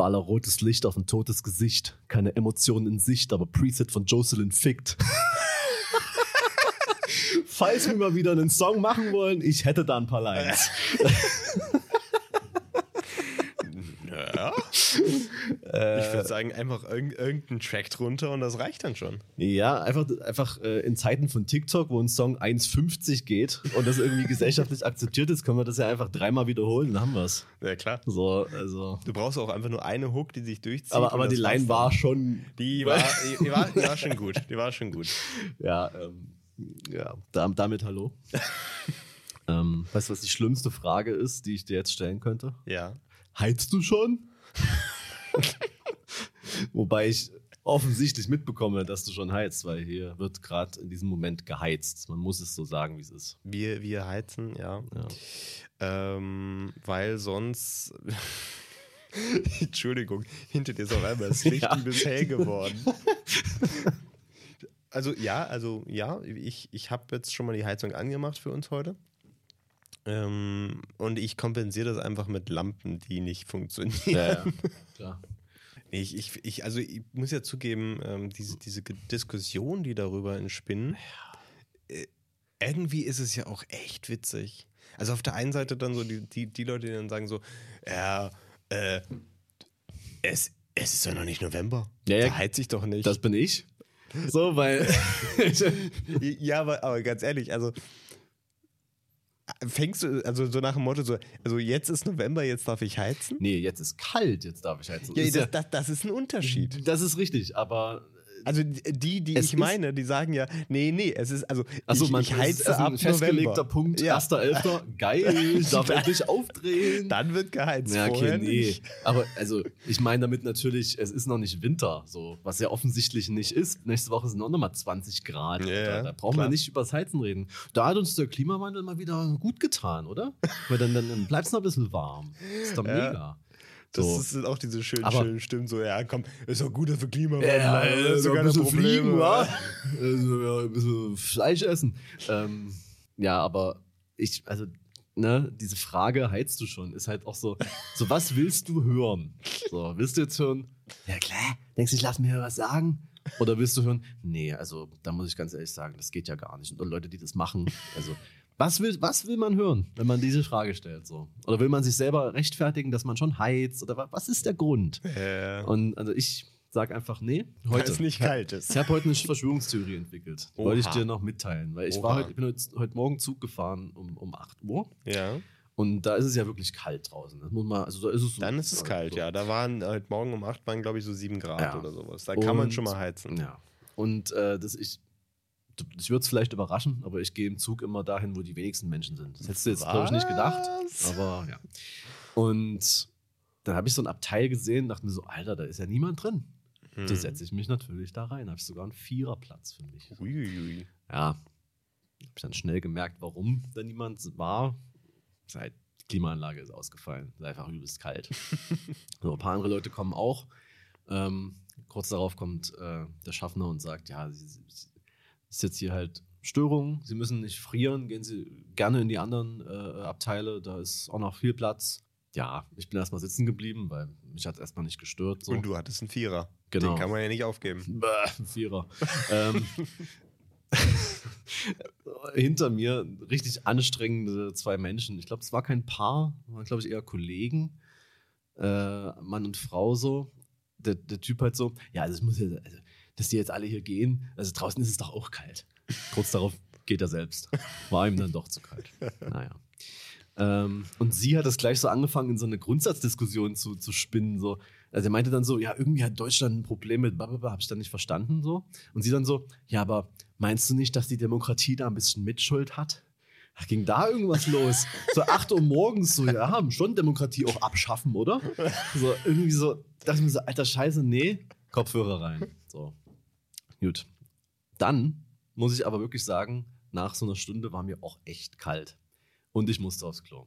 Baller rotes Licht auf ein totes Gesicht. Keine Emotionen in Sicht, aber Preset von Jocelyn fickt. Falls wir mal wieder einen Song machen wollen, ich hätte da ein paar Lines. Ja. ich würde sagen, einfach irg irgendeinen Track drunter und das reicht dann schon. Ja, einfach, einfach äh, in Zeiten von TikTok, wo ein Song 1,50 geht und das irgendwie gesellschaftlich akzeptiert ist, können wir das ja einfach dreimal wiederholen, dann haben wir es. Ja, klar. So, also. Du brauchst auch einfach nur eine Hook, die sich durchzieht. Aber, aber die Line war schon. Die war, die, die, war, die war schon gut. Die war schon gut. Ja, ähm, ja da, damit hallo. ähm, weißt du, was die schlimmste Frage ist, die ich dir jetzt stellen könnte? Ja. Heizt du schon? Wobei ich offensichtlich mitbekomme, dass du schon heizt, weil hier wird gerade in diesem Moment geheizt. Man muss es so sagen, wie es ist. Wir, wir heizen, ja. Ja. Ähm, weil sonst. Entschuldigung, hinter dir ist auf einmal das Licht Ja. übelst hell geworden. Also ja, also ja, ich, ich habe jetzt schon mal die Heizung angemacht für uns heute. Ähm, und ich kompensiere das einfach mit Lampen, die nicht funktionieren. Ja, klar. Ich, ich, ich, also ich muss ja zugeben, ähm, diese, diese Diskussion, die darüber entspinnen, äh, irgendwie ist es ja auch echt witzig. Also auf der einen Seite dann so die, die, die Leute, die dann sagen so, ja, äh, es, es ist doch noch nicht November. Ja, ja. Da heizt sich doch nicht. Das bin ich. So, weil. ja, aber, aber ganz ehrlich, also fängst du, also so nach dem Motto so, also jetzt ist November, jetzt darf ich heizen? nee, jetzt ist kalt, jetzt darf ich heizen. Ja, das, das, das ist ein Unterschied. das ist richtig, aber. Also die, die Es ich ist- meine, die sagen ja, nee, nee, es ist, also Achso, ich, man ich heize ab ein festgelegter November. Punkt, Ja. 1.11. Geil, ich darf endlich aufdrehen. Dann wird geheizt, Ja, okay, nee. Aber also, ich meine damit natürlich, es ist noch nicht Winter, so, was ja offensichtlich nicht ist. Nächste Woche sind auch nochmal 20 Grad. Ja, da, da brauchen klar. wir nicht übers Heizen reden. Da hat uns der Klimawandel mal wieder gut getan, oder? Weil dann, dann, dann bleibt es noch ein bisschen warm. ist doch Ja. mega. Das So. sind auch diese schönen, Aber- schönen Stimmen, so, ja, komm, ist doch gut, dass wir Klimawandel Ja, ja, das ist so doch ein bisschen Probleme. fliegen, wa? Also, ja, ein bisschen Fleisch essen. Ähm, ja, aber ich, also, ne, diese Frage, heizt du schon, ist halt auch so, so was willst du hören? So, willst du jetzt hören, ja klar, denkst du, ich lass mir was sagen? Oder willst du hören, nee, also, da muss ich ganz ehrlich sagen, das geht ja gar nicht. Und Leute, die das machen, also, was will, was will man hören, wenn man diese Frage stellt? So? Oder will man sich selber rechtfertigen, dass man schon heizt? Oder wa- was ist der Grund? Ja, Und also ich sag einfach, nee, weil heute. es nicht kalt ist. Ich habe heute eine Verschwörungstheorie entwickelt. Die wollte ich dir noch mitteilen, weil ich Oha. war heute, ich bin heute, heute Morgen Zug gefahren um, um 8 Uhr Ja, und da ist es ja wirklich kalt draußen. Das muss man, also da ist es so, dann ist es kalt, so. ja. Da waren heute Morgen um 8 waren, glaube ich, so 7 Grad Ja. oder sowas. Da kann man Und- schon mal heizen. Ja. Und äh, das ich, ich würde es vielleicht überraschen, aber ich gehe im Zug immer dahin, wo die wenigsten Menschen sind. Das hättest du jetzt, glaube ich, nicht gedacht. Aber ja. Und dann habe ich so ein Abteil gesehen, dachte mir so, Alter, da ist ja niemand drin. Hm. Da setze ich mich natürlich da rein. Habe ich sogar einen Viererplatz für mich. Uiuiui. Ja, habe ich dann schnell gemerkt, warum da niemand war. Seit die Klimaanlage ist ausgefallen. Ist einfach übelst kalt. so, ein paar andere Leute kommen auch. Ähm, kurz darauf kommt äh, der Schaffner und sagt, ja, sie, sie, sie ist jetzt hier halt Störung. Sie müssen nicht frieren. Gehen Sie gerne in die anderen äh, Abteile. Da ist auch noch viel Platz. Ja, ich bin erstmal sitzen geblieben, weil mich hat es erstmal nicht gestört. So. Und du hattest einen Vierer. Genau. Den kann man ja nicht aufgeben. Bäh, ein Vierer. ähm, hinter mir richtig anstrengende zwei Menschen. Ich glaube, es war kein Paar, waren, glaube ich, eher Kollegen. Äh, Mann und Frau so. Der, der Typ halt so, ja, also es muss ja, also, dass die jetzt alle hier gehen, also draußen ist es doch auch kalt. Kurz darauf geht er selbst. War ihm dann doch zu kalt. Naja. Ähm, und sie hat das gleich so angefangen, in so eine Grundsatzdiskussion zu, zu spinnen. So. Also er meinte dann so, ja, irgendwie hat Deutschland ein Problem mit blablabla, habe ich dann nicht verstanden. so. Und sie dann so, ja, aber meinst du nicht, dass die Demokratie da ein bisschen Mitschuld hat? Ach, ging da irgendwas los? So 8 Uhr morgens, so, ja, haben schon Demokratie auch abschaffen, oder? So, irgendwie so, dachte ich mir so, alter Scheiße, nee, Kopfhörer rein. So. Gut. Dann muss ich aber wirklich sagen, nach so einer Stunde war mir auch echt kalt. Und ich musste aufs Klo.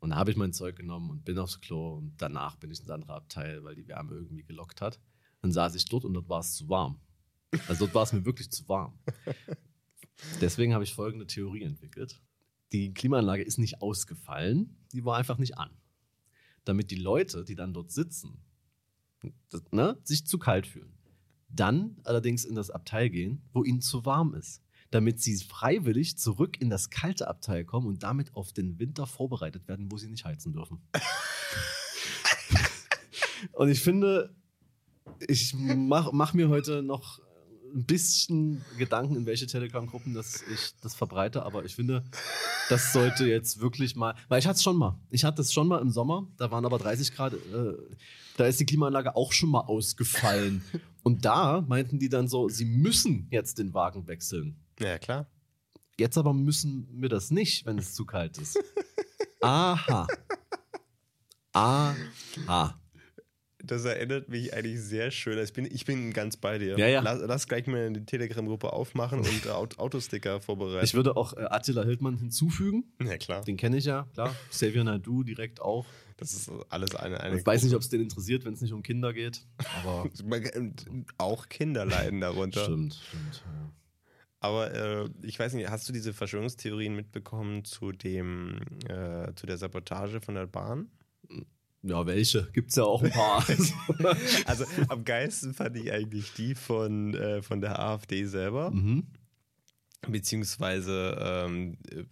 Und da habe ich mein Zeug genommen und bin aufs Klo und danach bin ich ins andere Abteil, weil die Wärme irgendwie gelockt hat. Dann saß ich dort und dort war es zu warm. Also dort war es mir wirklich zu warm. Deswegen habe ich folgende Theorie entwickelt. Die Klimaanlage ist nicht ausgefallen, die war einfach nicht an. damit die Leute, die dann dort sitzen, das, ne, sich zu kalt fühlen. Dann allerdings in das Abteil gehen, wo ihnen zu warm ist, damit sie freiwillig zurück in das kalte Abteil kommen und damit auf den Winter vorbereitet werden, wo sie nicht heizen dürfen. und ich finde, ich mache mach mir heute noch ein bisschen Gedanken, in welche Telegram-Gruppen das ich das verbreite, aber ich finde, das sollte jetzt wirklich mal, weil ich hatte es schon mal. Ich hatte es schon mal im Sommer, da waren aber 30 Grad, äh, da ist die Klimaanlage auch schon mal ausgefallen. Und da meinten die dann so, sie müssen jetzt den Wagen wechseln. Ja, klar. Jetzt aber müssen wir das nicht, wenn es zu kalt ist. Aha. Aha. Das erinnert mich eigentlich sehr schön. Ich bin, ich bin ganz bei dir. Ja, ja. Lass, lass gleich mal die Telegram-Gruppe aufmachen und Aut- Autosticker vorbereiten. Ich würde auch äh, Attila Hildmann hinzufügen. ja, klar. Den kenne ich ja, klar. Xavier Naidu direkt auch. Das ist alles eine. eine Ich weiß nicht, ob es den interessiert, wenn es nicht um Kinder geht. Aber Man- Auch Kinder leiden darunter. stimmt, stimmt. Ja. Aber äh, ich weiß nicht, hast du diese Verschwörungstheorien mitbekommen zu dem, äh, zu der Sabotage von der Bahn? Ja, welche? Gibt's ja auch ein paar. Also am geilsten fand ich eigentlich die von, äh, von der AfD selber. mhm. Beziehungsweise ähm, äh,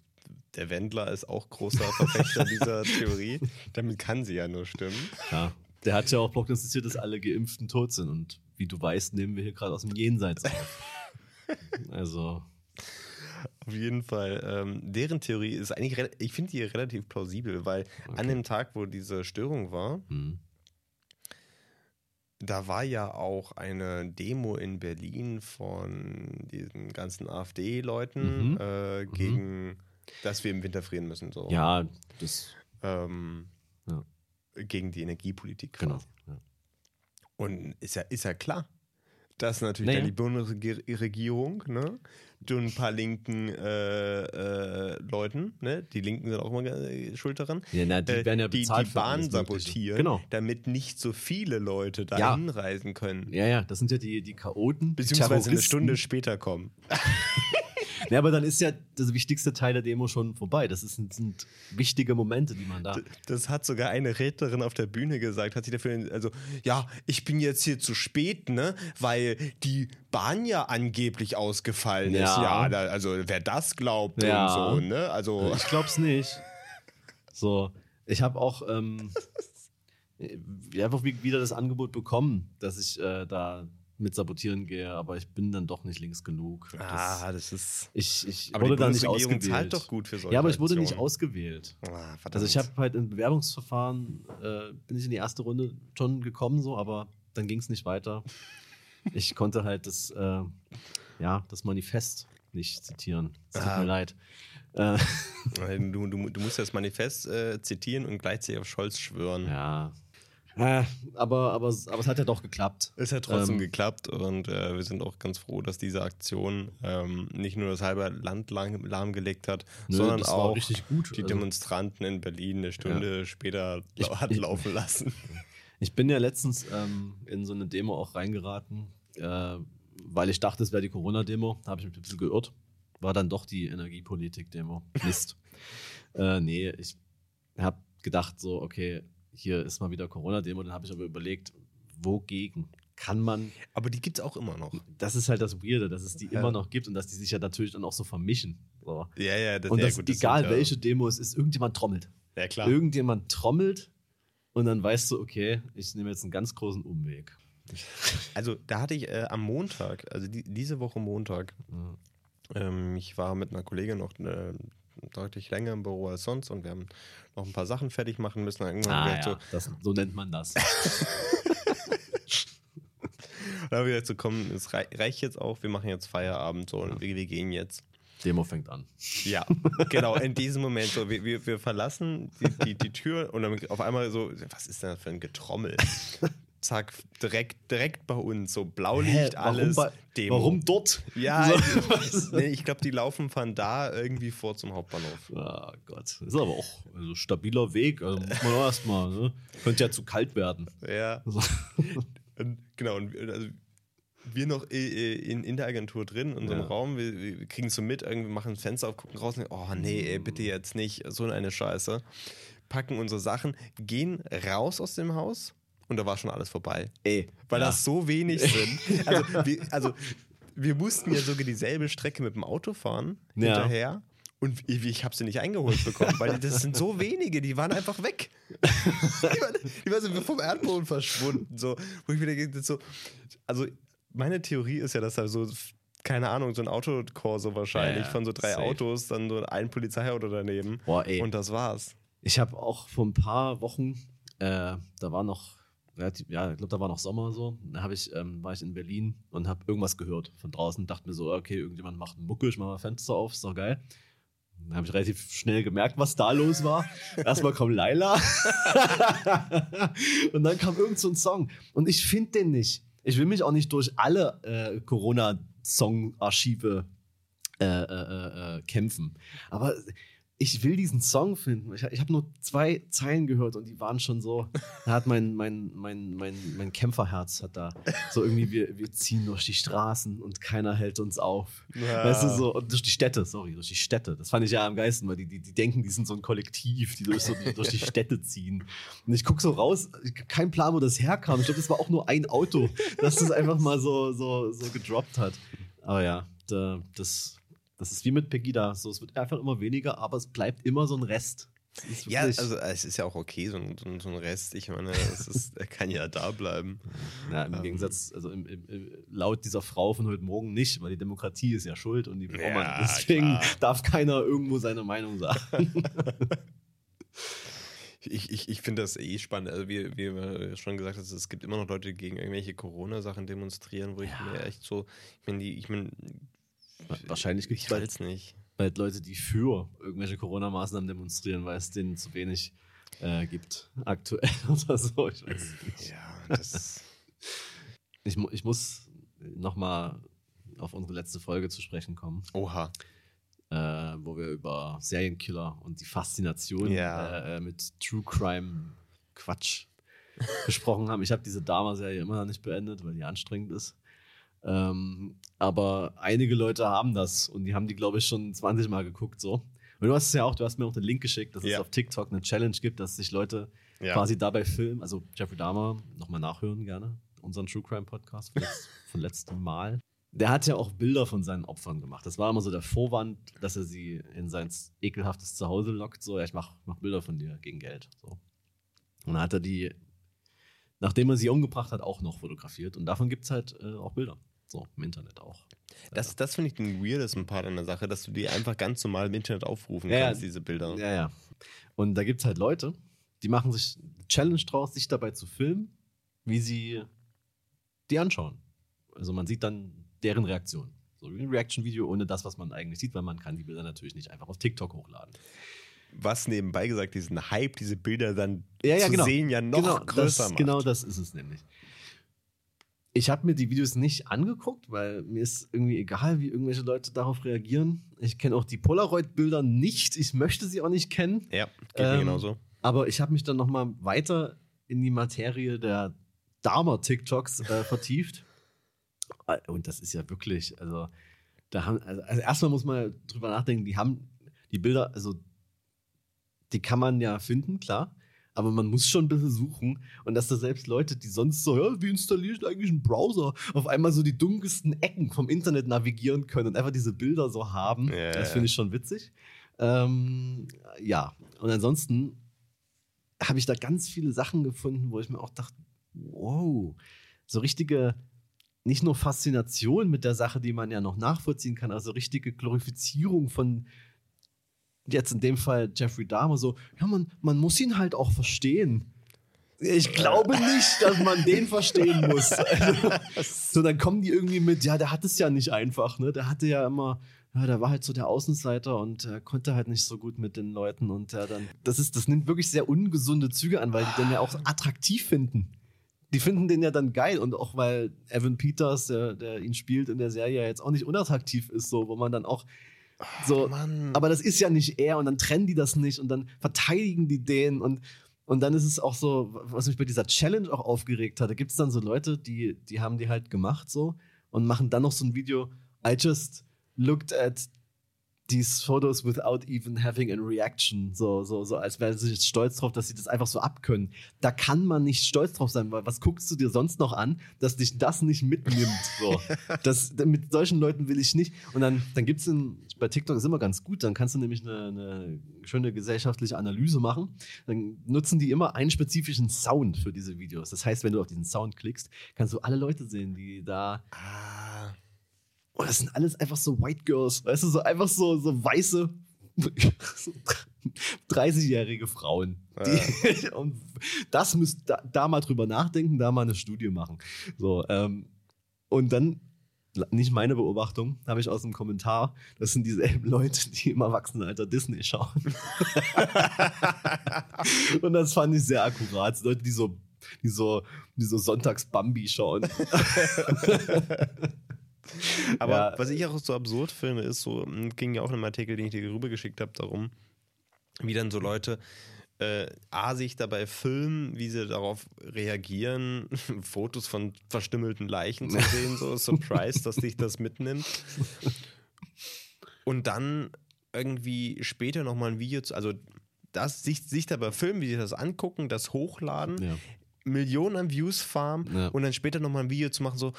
der Wendler ist auch großer Verfechter dieser Theorie. Damit kann sie ja nur stimmen. Ja. Der hat ja auch prognostiziert, dass alle Geimpften tot sind. Und wie du weißt, nehmen wir hier gerade aus dem Jenseits auf. Also, Auf jeden Fall. Ähm, deren Theorie ist eigentlich, ich finde die relativ plausibel, weil an dem Tag, wo diese Störung war, hm. da war ja auch eine Demo in Berlin von diesen ganzen AfD-Leuten Mhm. äh, gegen, dass wir im Winter frieren müssen. So. ja, das, Ähm, Ja. Gegen die Energiepolitik. genau. Ja. Und ist ja, ist ja klar, dass natürlich Naja. die Bundesregierung, ne, du ein paar linken äh, äh, Leuten, ne, die Linken sind auch immer äh, schuld daran, Ja, na, die äh, werden ja die, die Bahn sabotieren, Genau. damit nicht so viele Leute Ja. dahin reisen können. Ja, ja, das sind ja die, die Chaoten. Beziehungsweise eine. Stunde später kommen. Ja, aber dann ist ja das wichtigste Teil der Demo schon vorbei. Das ist, sind wichtige Momente, die man da. Das hat sogar eine Rednerin auf der Bühne gesagt, hat sie dafür, also, ja, ich bin jetzt hier zu spät, ne, weil die Bahn ja angeblich ausgefallen ist. Ja. Ja, da, also wer das glaubt Ja. und so, ne, also. Ich glaub's nicht. So, ich habe auch ähm, ja, einfach wie- wieder das Angebot bekommen, dass ich äh, da mit sabotieren gehe, aber ich bin dann doch nicht links genug. Das, Ah, das ist. ich ich Aber die wurde da nicht ausgewählt. zahlt doch gut für solche ja, aber ich wurde nicht Aktionen. ausgewählt. Ah. Also ich habe halt im Bewerbungsverfahren, äh, bin ich in die erste Runde schon gekommen, so, aber dann ging es nicht weiter. Ich konnte halt das, äh, ja, das Manifest nicht zitieren. Es tut Ah. mir leid. Äh, Du, du, du musst das Manifest äh, zitieren und gleichzeitig auf Scholz schwören. ja. Äh, aber, aber, aber es hat ja doch geklappt. Es hat trotzdem Ähm, geklappt und äh, wir sind auch ganz froh, dass diese Aktion ähm, nicht nur das halbe Land lang, lahmgelegt hat, Nö, sondern auch die Also- Demonstranten in Berlin eine Stunde später Ich- hat ich- laufen lassen. Ich bin ja letztens ähm, in so eine Demo auch reingeraten, äh, weil ich dachte, es wäre die Corona-Demo. Da habe ich mich ein bisschen geirrt. War dann doch die Energiepolitik-Demo. Mist. äh, nee, ich habe gedacht, so, okay, hier ist mal wieder Corona-Demo. Dann habe ich aber überlegt, wogegen kann man. Aber die gibt es auch immer noch. Das ist halt das Weirde, dass es die Ja. immer noch gibt und dass die sich ja natürlich dann auch so vermischen. So. Ja, ja, das, Und ja, dass, gut, das egal ja, welche Demo es ist, irgendjemand trommelt. Ja, klar. Irgendjemand trommelt und dann weißt du, okay, ich nehme jetzt einen ganz großen Umweg. Also da hatte ich äh, am Montag, also die, diese Woche Montag, Ja. ähm, ich war mit einer Kollegin noch äh, deutlich länger im Büro als sonst und wir haben noch ein paar Sachen fertig machen müssen. Irgendwann Ah, ja. das, so nennt man das. so, da habe ich gesagt, so komm, es rei reicht jetzt auch, wir machen jetzt Feierabend so und wir, wir gehen jetzt. Demo fängt an. Ja, genau, in diesem Moment so, wir, wir, wir verlassen die, die, die Tür und dann auf einmal so, was ist denn das für ein Getrommel? Zack, direkt, direkt bei uns, so Blaulicht, alles, warum, bei, warum dort? Ja, So. nee, ich glaube, die laufen von da irgendwie vor zum Hauptbahnhof. Ah Gott. Ist aber auch also stabiler Weg. Also muss man auch erstmal. Ne? Könnte ja zu kalt werden. Ja, So. und, genau, und wir- also wir noch in, in der Agentur drin, in unserem Ja. Raum, wir, wir kriegen es so mit, irgendwie machen das Fenster auf, gucken raus und oh nee, ey, bitte jetzt nicht, so eine Scheiße. packen unsere Sachen, gehen raus aus dem Haus und da war schon alles vorbei. Ey, Weil ja. das so wenig sind. Also wir, also, wir mussten ja sogar dieselbe Strecke mit dem Auto fahren, Ja. hinterher. Und ich, ich habe sie nicht eingeholt bekommen, weil das sind so wenige, die waren einfach weg. Die waren, die waren so vom Erdboden verschwunden. So, wo ich wieder so, also meine Theorie ist ja, dass da so, keine Ahnung, so ein Autokorso wahrscheinlich ja, von so drei safe. Autos, dann so ein Polizeiauto daneben. Boah, ey. Und das war's. Ich habe auch vor ein paar Wochen, äh, da war noch, relativ, ja, ich glaube, da war noch Sommer so, da hab ich, ähm, war ich in Berlin und habe irgendwas gehört von draußen, dachte mir so, okay, irgendjemand macht einen Mucke, ich mache mal Fenster auf, ist doch geil. Dann habe ich relativ schnell gemerkt, was da los war. Erstmal kommt Laila. und dann kam irgend so ein Song. Und ich finde den nicht. Ich will mich auch nicht durch alle äh, Corona-Song-Archive äh, äh, äh, äh, kämpfen. Aber ich will diesen Song finden. Ich, ich habe nur zwei Zeilen gehört und die waren schon so. Da hat mein, mein, mein, mein, mein Kämpferherz hat da so irgendwie, wir, wir ziehen durch die Straßen und keiner hält uns auf. Ja. Weißt du, so, und durch die Städte, sorry, durch die Städte. Das fand ich ja am geilsten, weil die, die, die denken, die sind so ein Kollektiv, die durch, so, die, durch die Städte ziehen. Und ich gucke so raus, ich keinen Plan, wo das herkam. Ich glaube, das war auch nur ein Auto, das das einfach mal so, so, so gedroppt hat. Aber ja, da, das, das ist wie mit Pegida. So, es wird einfach immer weniger, aber es bleibt immer so ein Rest. Es ist Ja, also es ist ja auch okay, so ein, so ein, Rest. Ich meine, es ist, er kann ja da bleiben. Ja, im Ähm. Gegensatz, also im, im, laut dieser Frau von heute Morgen nicht, weil die Demokratie ist ja schuld und die man. Ja, Deswegen klar. darf keiner irgendwo seine Meinung sagen. Ich, ich, ich finde das eh spannend. Also wie, wie wir schon gesagt haben, es gibt immer noch Leute, die gegen irgendwelche Corona-Sachen demonstrieren, wo ich Ja. mir echt so, ich meine, ich meine, Wahrscheinlich gibt es bald, nicht. bald Leute, die für irgendwelche Corona-Maßnahmen demonstrieren, weil es denen zu wenig äh, gibt. Aktuell oder so. Ich weiß nicht. Ja, das. Ich, ich muss nochmal auf unsere letzte Folge zu sprechen kommen. Oha. äh, wo wir über Serienkiller und die Faszination Ja. äh, äh, mit True Crime Quatsch gesprochen haben. Ich habe diese Dama-Serie immer noch nicht beendet, weil die anstrengend ist. Ähm, aber einige Leute haben das und die haben die, glaube ich, schon 20 Mal geguckt. So. Und du hast es ja auch, du hast mir auch den Link geschickt, dass es Ja. auf TikTok eine Challenge gibt, dass sich Leute Ja. quasi dabei filmen. Also Jeffrey Dahmer, nochmal nachhören gerne, unseren True Crime Podcast von, letzt, von letztem Mal. Der hat ja auch Bilder von seinen Opfern gemacht. Das war immer so der Vorwand, dass er sie in sein ekelhaftes Zuhause lockt. So, ja, ich mach, mach Bilder von dir gegen Geld. So. Und dann hat er die, nachdem er sie umgebracht hat, auch noch fotografiert. Und davon gibt es halt äh, auch Bilder. So, im Internet auch. Das, das finde ich den weirdesten Part an der Sache, dass du die einfach ganz normal im Internet aufrufen Ja, kannst, diese Bilder. Ja, ja. Und da gibt es halt Leute, die machen sich Challenge draus, sich dabei zu filmen, wie sie die anschauen. Also man sieht dann deren Reaktion. So wie ein Reaction-Video ohne das, was man eigentlich sieht, weil man kann die Bilder natürlich nicht einfach auf TikTok hochladen. Was nebenbei gesagt diesen Hype, diese Bilder dann Ja, ja, zu genau. sehen, ja noch genau, größer das, macht. Genau das ist es nämlich. Ich habe mir die Videos nicht angeguckt, weil mir ist irgendwie egal, wie irgendwelche Leute darauf reagieren. Ich kenne auch die Polaroid-Bilder nicht. Ich möchte sie auch nicht kennen. Ja, geht mir Ähm, genauso. Aber ich habe mich dann noch mal weiter in die Materie der Dharma-TikToks äh, vertieft. Äh, Und das ist ja wirklich, also, da haben, also, also erstmal muss man drüber nachdenken, die haben die Bilder, also, die kann man ja finden, klar. Aber man muss schon ein bisschen suchen. Und dass da selbst Leute, die sonst so, ja, wie installiere ich eigentlich einen Browser, auf einmal so die dunkelsten Ecken vom Internet navigieren können und einfach diese Bilder so haben, Ja, das finde ich schon witzig. Ähm, ja, und ansonsten habe ich da ganz viele Sachen gefunden, wo ich mir auch dachte, wow, so richtige, nicht nur Faszination mit der Sache, die man ja noch nachvollziehen kann, also richtige Glorifizierung von jetzt in dem Fall Jeffrey Dahmer, so, ja, man, man muss ihn halt auch verstehen. Ich glaube nicht, dass man den verstehen muss. Also, so, dann kommen die irgendwie mit, ja, der hat es ja nicht einfach, ne? Der hatte ja immer, ja, der war halt so der Außenseiter und äh, konnte halt nicht so gut mit den Leuten und der dann, das ist, das nimmt wirklich sehr ungesunde Züge an, weil die den ja auch attraktiv finden. Die finden den ja dann geil und auch weil Evan Peters, der, der ihn spielt in der Serie, jetzt auch nicht unattraktiv ist, so, wo man dann auch so, Mann. aber das ist ja nicht er und dann trennen die das nicht und dann verteidigen die den und, und dann ist es auch so, was mich bei dieser Challenge auch aufgeregt hat, da gibt es dann so Leute, die, die haben die halt gemacht so und machen dann noch so ein Video, I just looked at these photos without even having a reaction. So, so, so, als wären sie jetzt stolz drauf, dass sie das einfach so abkönnen. Da kann man nicht stolz drauf sein, weil was guckst du dir sonst noch an, dass dich das nicht mitnimmt? So. das, mit solchen Leuten will ich nicht. Und dann, dann gibt es bei TikTok ist immer ganz gut, dann kannst du nämlich eine, eine schöne gesellschaftliche Analyse machen. Dann nutzen die immer einen spezifischen Sound für diese Videos. Das heißt, wenn du auf diesen Sound klickst, kannst du alle Leute sehen, die da. Ah. Oh, das sind alles einfach so White Girls, weißt du, so einfach so, so weiße 30-jährige Frauen. Die, und das müsst da, da, mal drüber nachdenken, da mal eine Studie machen. So, ähm, und dann, nicht meine Beobachtung, habe ich aus dem Kommentar, das sind dieselben Leute, die im Erwachsenenalter Disney schauen. und das fand ich sehr akkurat. Leute, die so, die so, die so Sonntags Bambi schauen. Aber ja. was ich auch so absurd finde, ist so, hm, ging ja auch in einem Artikel, den ich dir rübergeschickt habe, darum, wie dann so Leute äh, A, sich dabei filmen, wie sie darauf reagieren, Fotos von verstümmelten Leichen zu sehen, so Surprise, dass dich das mitnimmt. Und dann irgendwie später nochmal ein Video, zu, also das, sich, sich dabei filmen, wie sie das angucken, das hochladen, ja. Millionen an Views farmen ja. und dann später nochmal ein Video zu machen, so,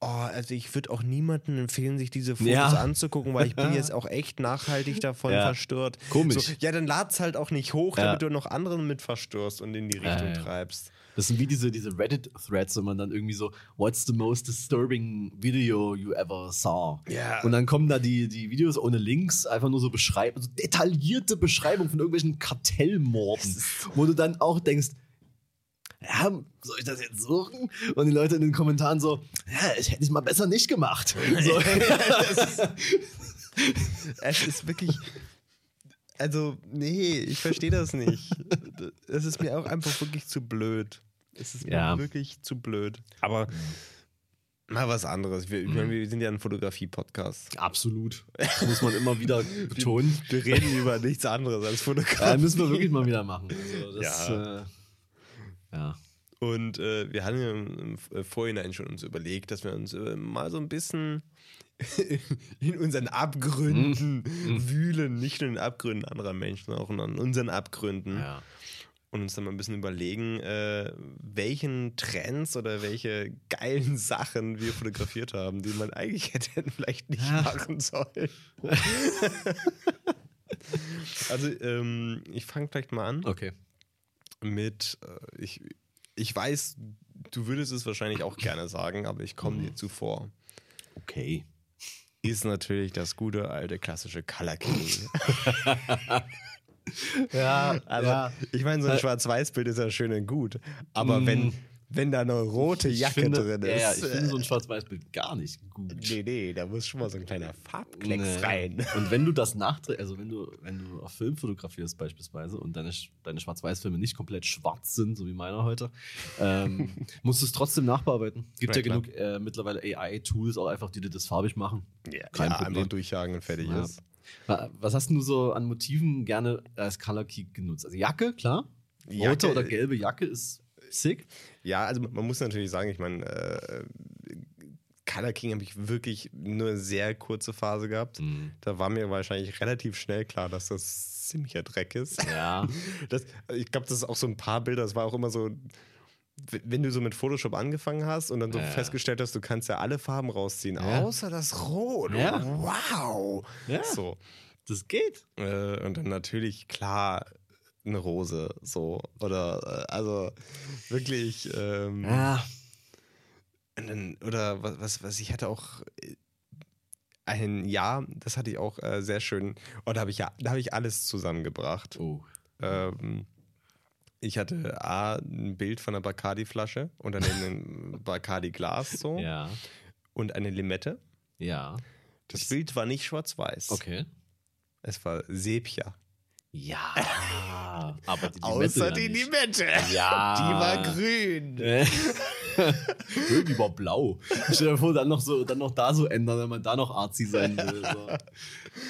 Oh, also ich würde auch niemandem empfehlen, sich diese Fotos ja. anzugucken, weil ich bin jetzt auch echt nachhaltig davon ja. verstört. Komisch. So, ja, dann lad's halt auch nicht hoch, ja. damit du noch anderen mit verstörst und in die Richtung treibst. Das sind wie diese, diese Reddit-Threads, wo man dann irgendwie so, what's the most disturbing video you ever saw? Ja. Und dann kommen da die, die Videos ohne Links, einfach nur so Beschreibungen, so detaillierte Beschreibungen von irgendwelchen Kartellmorden, wo du dann auch denkst, ja, soll ich das jetzt suchen? Und die Leute in den Kommentaren so, ja, ich hätte es mal besser nicht gemacht. So. es ist wirklich. Also, nee, ich verstehe das nicht. Es ist mir auch einfach wirklich zu blöd. Es ist ja. mir wirklich zu blöd. Aber mal was anderes. Wir, mhm. wir sind ja ein Fotografie-Podcast. Absolut. Das muss man immer wieder betonen. Wir, wir reden über nichts anderes als Fotografie. Ja, müssen wir wirklich mal wieder machen. Also das, ja. Äh, ja. Und äh, wir haben ja im, im Vorhinein schon uns überlegt, dass wir uns äh, mal so ein bisschen in unseren Abgründen mm. wühlen, nicht nur in den Abgründen anderer Menschen, sondern auch in unseren Abgründen. Ja. Und uns dann mal ein bisschen überlegen, äh, welchen Trends oder welche geilen Sachen wir fotografiert haben, die man eigentlich hätte vielleicht nicht ja. machen sollen. also, ähm, ich fange vielleicht mal an. Okay mit, äh, ich, ich weiß, du würdest es wahrscheinlich auch gerne sagen, aber ich komme dir zuvor. Okay. Ist natürlich das gute alte klassische Color King. ja, also ja. ich meine, so ein Schwarz-Weiß-Bild ist ja schön und gut, aber mm. wenn wenn da eine rote Jacke finde, drin ist. Ja, ich finde so ein Schwarz-Weiß-Bild gar nicht gut. Nee, nee, da muss schon mal so ein kleiner Farbklecks nee. rein. Und wenn du das nachträgst, also wenn du, wenn du auf Film fotografierst beispielsweise und deine, deine Schwarz-Weiß-Filme nicht komplett schwarz sind, so wie meiner heute, ähm, musst du es trotzdem nachbearbeiten. Gibt ja, ja genug äh, mittlerweile AI-Tools auch einfach, die dir das farbig machen. Ja, Kein ja, Problem. einfach durchjagen und fertig ja. ist. Was hast du so an Motiven gerne als Color Key genutzt? Also Jacke, klar. Rote Jacke, oder gelbe Jacke ist sick. Ja, also man muss natürlich sagen, ich meine, äh, Color King habe ich wirklich nur eine sehr kurze Phase gehabt. Mhm. Da war mir wahrscheinlich relativ schnell klar, dass das ziemlicher Dreck ist. Ja. Das, ich glaube, das ist auch so ein paar Bilder, das war auch immer so, wenn du so mit Photoshop angefangen hast und dann so ja. festgestellt hast, du kannst ja alle Farben rausziehen, ja. außer das Rot. Ja. Wow. Ja. So. Das geht. Äh, und dann natürlich, klar, eine Rose, so. Oder, äh, also wirklich. Ähm, ja. Oder was, was, was ich hatte auch äh, ein Jahr, das hatte ich auch äh, sehr schön. Und da habe ich ja, da habe ich alles zusammengebracht. Oh. Ähm, ich hatte A, ein Bild von einer Bacardi-Flasche und dann ein Bacardi-Glas so. Ja. Und eine Limette. Ja. Das Bild war nicht schwarz-weiß. Okay. Es war Sepia. Ja, aber die Außer die Limette. Ja. Die war grün. die war blau. Stell dir vor, dann noch, so, dann noch da so ändern, wenn man da noch arzi sein will. So.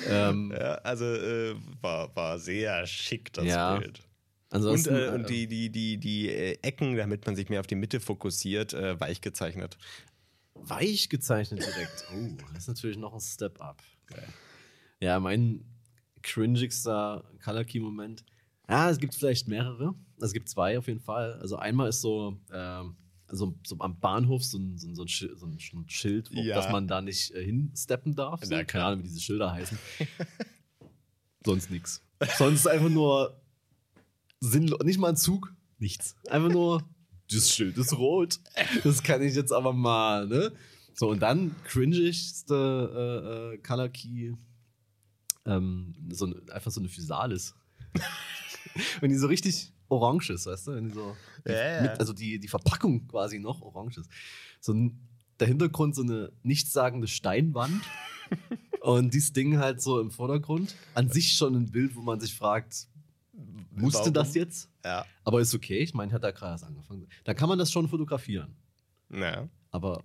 Ähm, ja, also äh, war, war sehr schick, das ja. Bild. Ansonsten, und, äh, und die, die, die, die äh, Ecken, damit man sich mehr auf die Mitte fokussiert, äh, weich gezeichnet. Weich gezeichnet direkt. Oh, das ist natürlich noch ein Step up. Geil. Ja, mein cringigster Color Key Moment. Ja, es gibt vielleicht mehrere. Es gibt zwei auf jeden Fall. Also einmal ist so, ähm, so, so am Bahnhof so ein, so ein, so ein, Schild, so ein Schild Ja. dass man da nicht äh, hinsteppen darf. So, Na keine Ahnung, wie diese Schilder heißen. Sonst nichts. Sonst einfach nur sinnlos. Nicht mal ein Zug, nichts. Einfach nur, das Schild ist rot. Das kann ich jetzt aber mal, ne? So, und dann cringigste äh, äh, Color Key. Ähm, so, ein- einfach so eine Physalis. Wenn die so richtig orange ist, weißt du? Wenn die so, die, ja. Mit, also die, die Verpackung quasi noch orange ist. So ein, der Hintergrund so eine nichtssagende Steinwand und dieses Ding halt so im Vordergrund. An sich schon ein Bild, wo man sich fragt, musste Warum? das jetzt? Ja. Aber ist okay, ich meine, hat da gerade erst angefangen. Da kann man das schon fotografieren. Ja. Aber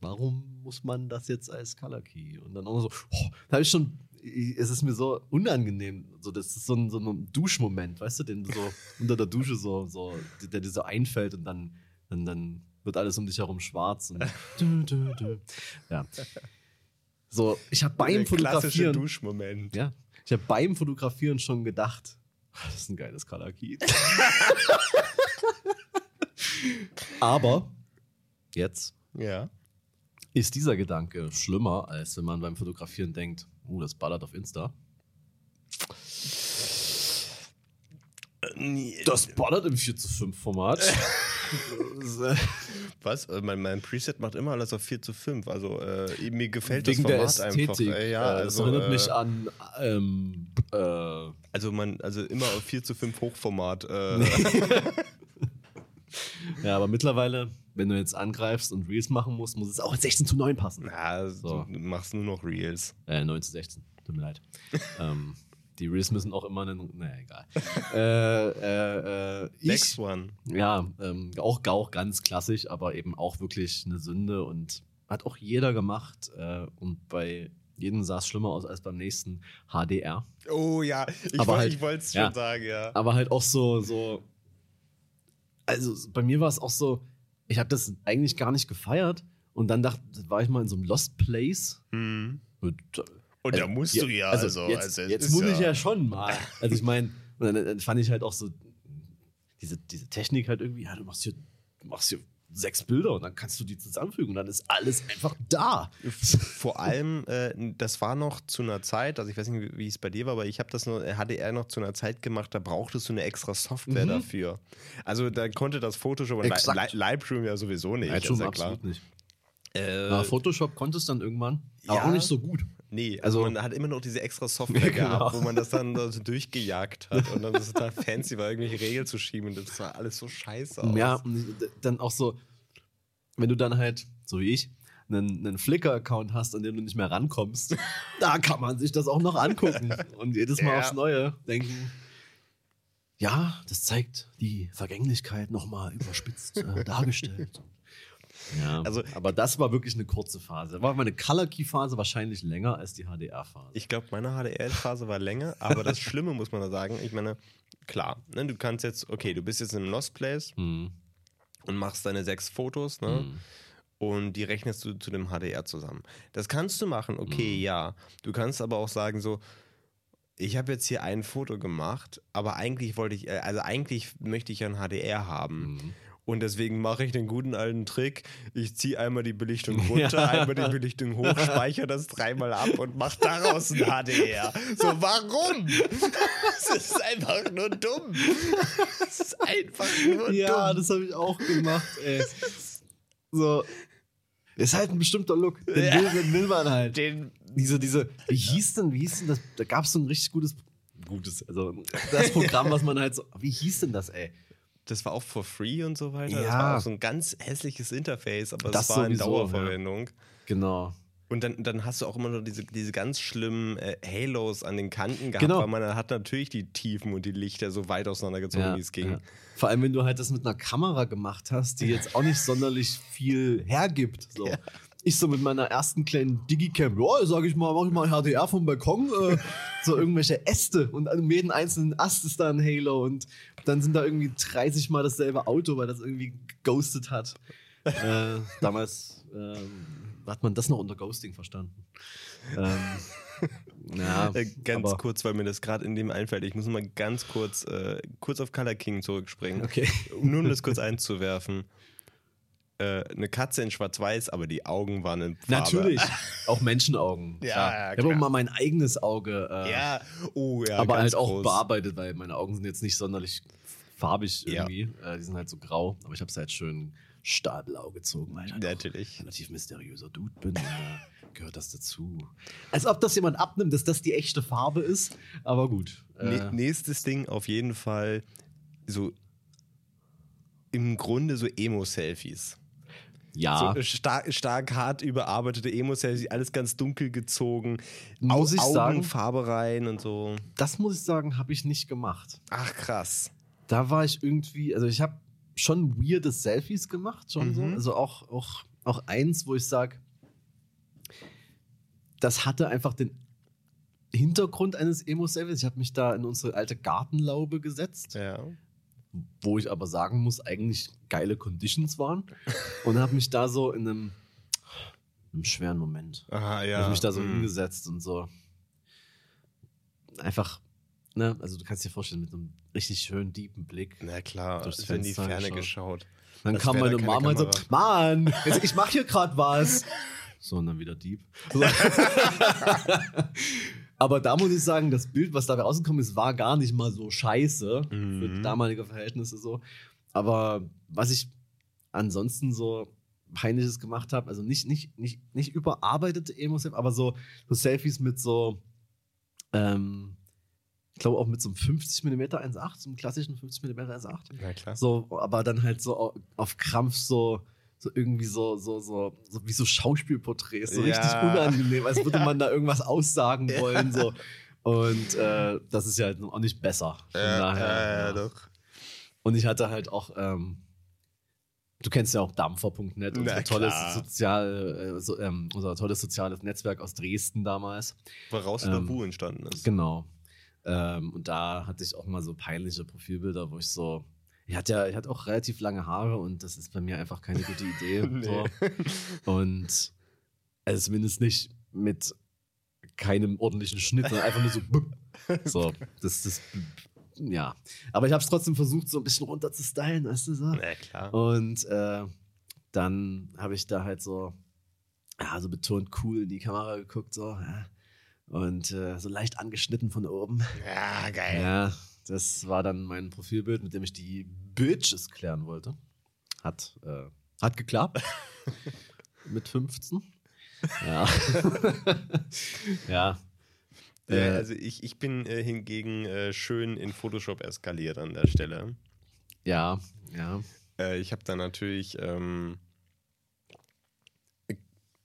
warum muss man das jetzt als Color Key? Und dann auch noch so, oh, da habe ich schon, es ist mir so unangenehm. So, das ist so ein, so ein Duschmoment, weißt du, den du so unter der Dusche so, so der dir so einfällt und dann, dann, dann wird alles um dich herum schwarz. Und du, du, du. Ja. So, ich habe beim Der Fotografieren. Duschmoment. Ja, ich habe beim Fotografieren schon gedacht, "Ah, das ist ein geiles Key. Aber jetzt Ja. ist dieser Gedanke schlimmer, als wenn man beim Fotografieren denkt, uh, das ballert auf Insta. Das ballert im 4 zu 5 Format. Was? Äh, Mein, mein Preset macht immer alles auf 4 zu 5. Also äh, mir gefällt Wegen der das Format Ästhetik. einfach. Äh, ja, Äh, das also, erinnert äh, mich an ähm, äh, Also man, also immer auf 4 zu 5 Hochformat. Ja, aber mittlerweile, wenn du jetzt angreifst und Reels machen musst, muss es auch in 16 zu 9 passen. Ja, So. du machst nur noch Reels. Äh, 9 zu 16, tut mir leid. ähm, die Reels müssen auch immer einen. Naja, egal. äh, äh, äh, Next ich, one. ja, ähm, auch, auch ganz klassisch, aber eben auch wirklich eine Sünde und hat auch jeder gemacht. Äh, und bei jedem sah es schlimmer aus als beim nächsten HDR. Oh ja, ich Aber wollte halt- es ja. schon sagen, ja. Aber halt auch so, so. Also bei mir war es auch so, ich habe das eigentlich gar nicht gefeiert. Und dann dachte, war ich mal in so einem Lost Place. Hm. Und, Und da Also, musst je- du ja, also, also, jetzt, also jetzt muss ja, ich ja schon mal. Also ich meine, und dann, dann fand ich halt auch so diese, diese Technik halt irgendwie, ja, du machst hier, du machst hier sechs Bilder und dann kannst du die zusammenfügen und dann ist alles einfach da. Vor allem, äh, das war noch zu einer Zeit, also ich weiß nicht, wie, wie es bei dir war, aber ich habe das nur, HDR noch zu einer Zeit gemacht, da brauchtest du eine extra Software Mhm. dafür. Also da konnte das Photoshop und Li. Li Lightroom ja sowieso nicht. Lightroom ist ja klar. absolut nicht. Äh, Aber Photoshop konntest dann irgendwann, aber ja. auch nicht so gut. Nee, also, Also- man hat immer noch diese extra Software Ja, genau. gehabt, wo man das dann da so durchgejagt hat und dann ist es total fancy war, irgendwelche Regeln zu schieben und das sah alles so scheiße aus. Ja, und dann auch so, wenn du dann halt, so wie ich, einen, einen Flickr-Account hast, an dem du nicht mehr rankommst, da kann man sich das auch noch angucken und jedes Mal Ja. aufs Neue denken. Ja, das zeigt die Vergänglichkeit nochmal überspitzt äh, dargestellt. Ja, Also- aber das war wirklich eine kurze Phase. War meine Color Key Phase wahrscheinlich länger als die HDR-Phase. Ich glaube, meine HDR-Phase war länger, aber das Schlimme muss man da sagen, ich meine, klar, ne, du kannst jetzt, okay, du bist jetzt in einem Lost Place Hm, und machst deine sechs Fotos, ne? hm. Und die rechnest du zu dem HDR zusammen. Das kannst du machen, okay, Mhm. ja. Du kannst aber auch sagen, so, ich habe jetzt hier ein Foto gemacht, aber eigentlich wollte ich, äh, also eigentlich möchte ich ja ein HDR haben. Mhm. Und deswegen mache ich den guten alten Trick. Ich ziehe einmal die Belichtung runter, Ja. einmal die Belichtung hoch, speichere das dreimal ab und mache daraus ein HDR. So, warum? Das ist einfach nur dumm. Das ist einfach nur Ja, dumm. das habe ich auch gemacht, ey. So. Ist halt ein bestimmter Look. Den, Ja. will, den will man halt. Den, Diese, diese, wie hieß denn, wie hieß denn das? Da gab es so ein richtig gutes, gutes, also das Programm, was man halt so, wie hieß denn das, ey? Das war auch for free und so weiter. Das Ja. war auch so ein ganz hässliches Interface, aber das, Das war in sowieso, Dauerverwendung. Genau. Und dann, dann hast du auch immer noch diese, diese ganz schlimmen äh, Halos an den Kanten gehabt, Genau. weil man hat natürlich die Tiefen und die Lichter so weit auseinandergezogen, Ja, wie es ging. ja. Vor allem, wenn du halt das mit einer Kamera gemacht hast, die jetzt auch nicht sonderlich viel hergibt. So. Ja. Ich so mit meiner ersten kleinen Digicam, ja, sag ich mal, mach ich mal ein HDR vom Balkon, äh, so irgendwelche Äste und um jeden einzelnen Ast ist da ein Halo und dann sind da irgendwie 30 Mal dasselbe Auto, weil das irgendwie geghostet hat. äh, damals ähm, hat man das noch unter Ghosting verstanden. Ähm, Ja, Äh, ganz kurz, weil mir das gerade in dem einfällt. Ich muss mal ganz kurz, äh, kurz auf Color King zurückspringen. Okay. Um nur um das kurz einzuwerfen. Äh, eine Katze in Schwarz-Weiß, aber die Augen waren in Farbe. Natürlich. Auch Menschenaugen. Ja, klar. ja, ich habe auch mal mein eigenes Auge. Äh, Ja, oh ja. aber halt auch groß. bearbeitet, weil meine Augen sind jetzt nicht sonderlich farbig Ja. irgendwie. Äh, die sind halt so grau. Aber ich habe es halt schön stahlblau gezogen, weil ich halt Natürlich. relativ mysteriöser Dude bin. Da gehört das dazu. Als ob das jemand abnimmt, dass das die echte Farbe ist. Aber gut. Äh, nächstes Ding auf jeden Fall so im Grunde so Emo-Selfies. Ja. So stark, stark hart überarbeitete Emo-Selfies, alles ganz dunkel gezogen. Muss ich sagen- Farbe rein und so. das muss ich sagen, habe ich nicht gemacht. Ach krass. da war ich irgendwie, also ich habe schon weirde Selfies gemacht, schon so. Mhm. Also auch, auch, auch eins, wo ich sage, das hatte einfach den Hintergrund eines Emo-Selfies. Ich habe mich da in unsere alte Gartenlaube gesetzt, Ja. Wo ich aber sagen muss, eigentlich geile Conditions waren. Und habe mich da so in einem, einem schweren Moment, Aha, ja. habe ich mich da so mm. hingesetzt und so einfach, ne, also du kannst dir vorstellen, mit einem richtig schönen, tiefen Blick. Na klar, Durchs ist in die Fenster Ferne geschaut. geschaut. Dann Als kam da meine keine Mama und so. Mann, jetzt, ich mache hier gerade was. So, und dann wieder Dieb. So. Aber da muss ich sagen, das Bild, was dabei rausgekommen ist, war gar nicht mal so scheiße für Mhm. damalige Verhältnisse so. Aber was ich ansonsten so peinliches gemacht habe, also nicht, nicht, nicht, nicht überarbeitete Emos, aber so, so Selfies mit so, ähm, ich glaube auch mit so einem 50 mm 1.8, so einem klassischen 50 mm 1.8. Na klar. So, aber dann halt so au- auf Krampf so, so irgendwie so, so, so, so wie so Schauspielporträts, so Ja. richtig unangenehm, als würde man da irgendwas aussagen wollen. So. Und äh, das ist ja halt auch nicht besser. Von Ja, daher, ja, ja, ja. doch. Und ich hatte halt auch, ähm, du kennst ja auch dampfer.net, Na unser tolles. Sozial, äh, so, ähm, unser tolles soziales Netzwerk aus Dresden damals. Woraus Ähm, Tabu entstanden ist. Genau. Ähm, und da hatte ich auch mal so peinliche Profilbilder, wo ich so. Ich hatte ja, ich hatte auch relativ lange Haare und das ist bei mir einfach keine gute Idee. Nee. so. Und also zumindest nicht mit keinem ordentlichen Schnitt, sondern einfach nur so. so, das, das, ja. Aber ich habe es trotzdem versucht, so ein bisschen runter zu stylen, weißt du so. Na klar. Und äh, dann habe ich da halt so, ja, so betont cool in die Kamera geguckt, so, ja. Und äh, so leicht angeschnitten von oben. Ja, geil. Ja, das war dann mein Profilbild, mit dem ich die Bitches klären wollte. Hat, äh, hat geklappt. mit 15. Ja. ja. Ja, Äh, also ich, ich bin äh, hingegen äh, schön in Photoshop eskaliert an der Stelle. ja, ja. Äh, ich habe da natürlich, ähm,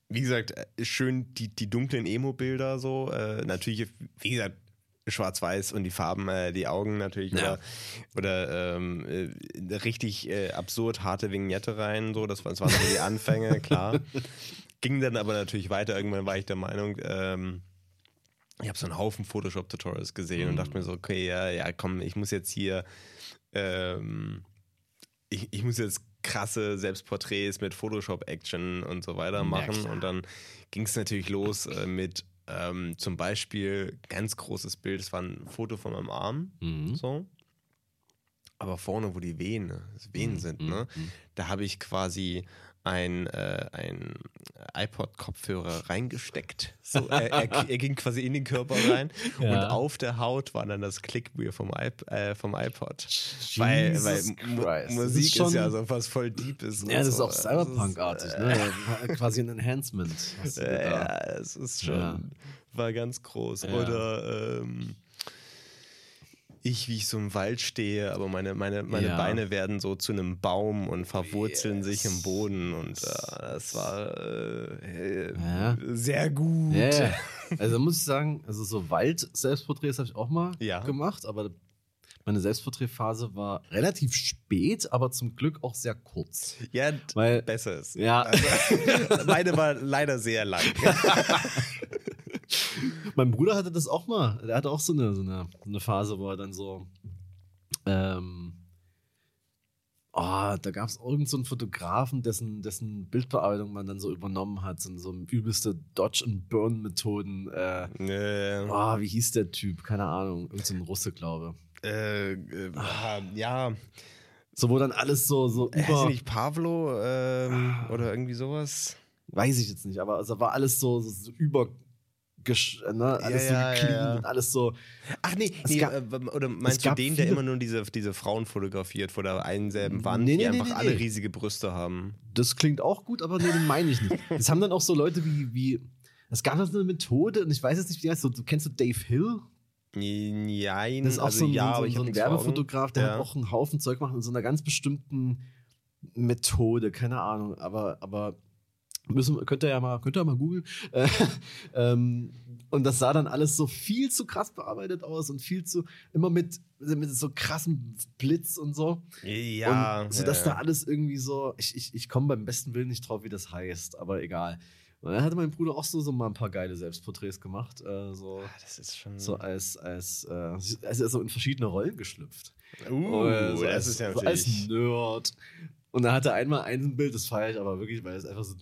wie gesagt, äh, schön die, die dunklen Emo-Bilder so. Äh, natürlich, wie gesagt, schwarz-weiß und die Farben, äh, die Augen natürlich. Ja. Oder, oder ähm, äh, richtig äh, absurd harte Vignette rein. So. Das, das waren so die Anfänge, klar. Ging dann aber natürlich weiter. Irgendwann war ich der Meinung, ähm, ich habe so einen Haufen Photoshop-Tutorials gesehen und dachte mir so, okay, ja, ja, komm, ich muss jetzt hier, ähm, ich, ich muss jetzt krasse Selbstporträts mit Photoshop-Action und so weiter Ja, machen. klar. und dann ging es natürlich los äh, mit ähm, zum Beispiel ganz großes Bild, es war ein Foto von meinem Arm, Mhm. so. Aber vorne, wo die Venen, Venen sind, ne, mhm. da habe ich quasi ein, äh, ein iPod-Kopfhörer reingesteckt. So, er, er, er ging quasi in den Körper rein Ja. und auf der Haut war dann das Clickwheel vom, iP äh, vom iPod. Weil, Jesus weil Christ. Das Musik ist ist, schon- ja so was voll deep ist. Ja, das ist so. auch Cyberpunk-artig, ne? Quasi ein Enhancement. Äh, ja, es ist schon, Ja. war ganz groß. Ja. Oder ähm, ich, wie ich so im Wald stehe, aber meine, meine, meine Ja. Beine werden so zu einem Baum und verwurzeln Yes. sich im Boden. Und äh, das war äh, Ja. sehr gut. Ja. Also muss ich sagen, also so Wald-Selbstporträts habe ich auch mal gemacht, aber meine Selbstporträtphase war relativ spät, aber zum Glück auch sehr kurz. Ja, Weil, besser ist. ja, Also, meine war leider sehr lang. mein Bruder hatte das auch mal. Der hatte auch so eine, so eine, eine Phase, wo er dann so ähm, Oh, da gab es irgendeinen so einen Fotografen, dessen, dessen Bildbearbeitung man dann so übernommen hat, so, so übelste Dodge-and-Burn-Methoden. Äh, Äh, oh, wie hieß der Typ? Keine Ahnung. Irgend so ein Russe, glaube äh, äh, ja, So, wo dann alles so, so Heißt über. sie nicht Pavlo ähm, oder irgendwie sowas? Weiß ich jetzt nicht, aber also war alles so, so, so über. Ne? Alles Ja, so gecleant ja, und alles so. Ach nee, nee gab- äh, oder meinst du den, der immer nur diese, diese Frauen fotografiert vor der einen selben Wand, Nee, nee, die einfach alle riesige Brüste haben? Das klingt auch gut, aber nee, den meine ich nicht. Das haben dann auch so Leute wie. wie es gab da so eine Methode, und ich weiß jetzt nicht, wie heißt. So, du kennst du Dave Hill? Nein, Das ist auch also so ein, ja, so, ein, so ein. Werbefotograf, der Ja. hat auch einen Haufen Zeug gemacht in so einer ganz bestimmten Methode, keine Ahnung, aber, aber müssen, könnt ihr ja mal, könnt ihr ja mal googeln. Äh, ähm, und das sah dann alles so viel zu krass bearbeitet aus und viel zu, immer mit, mit so krassem Blitz und so. Ja, und so dass ja, da ja. alles irgendwie so, ich, ich, ich komme beim besten Willen nicht drauf, wie das heißt, aber egal. Und dann hatte mein Bruder auch so, so mal ein paar geile Selbstporträts gemacht, äh, so, Ah, Das ist schon. so als, als, äh, also er ist so in verschiedene Rollen geschlüpft. uh, Äh, so das als, ist ja so als natürlich. Nerd. Und da hatte einmal ein Bild, das feiere ich aber wirklich, weil es einfach so,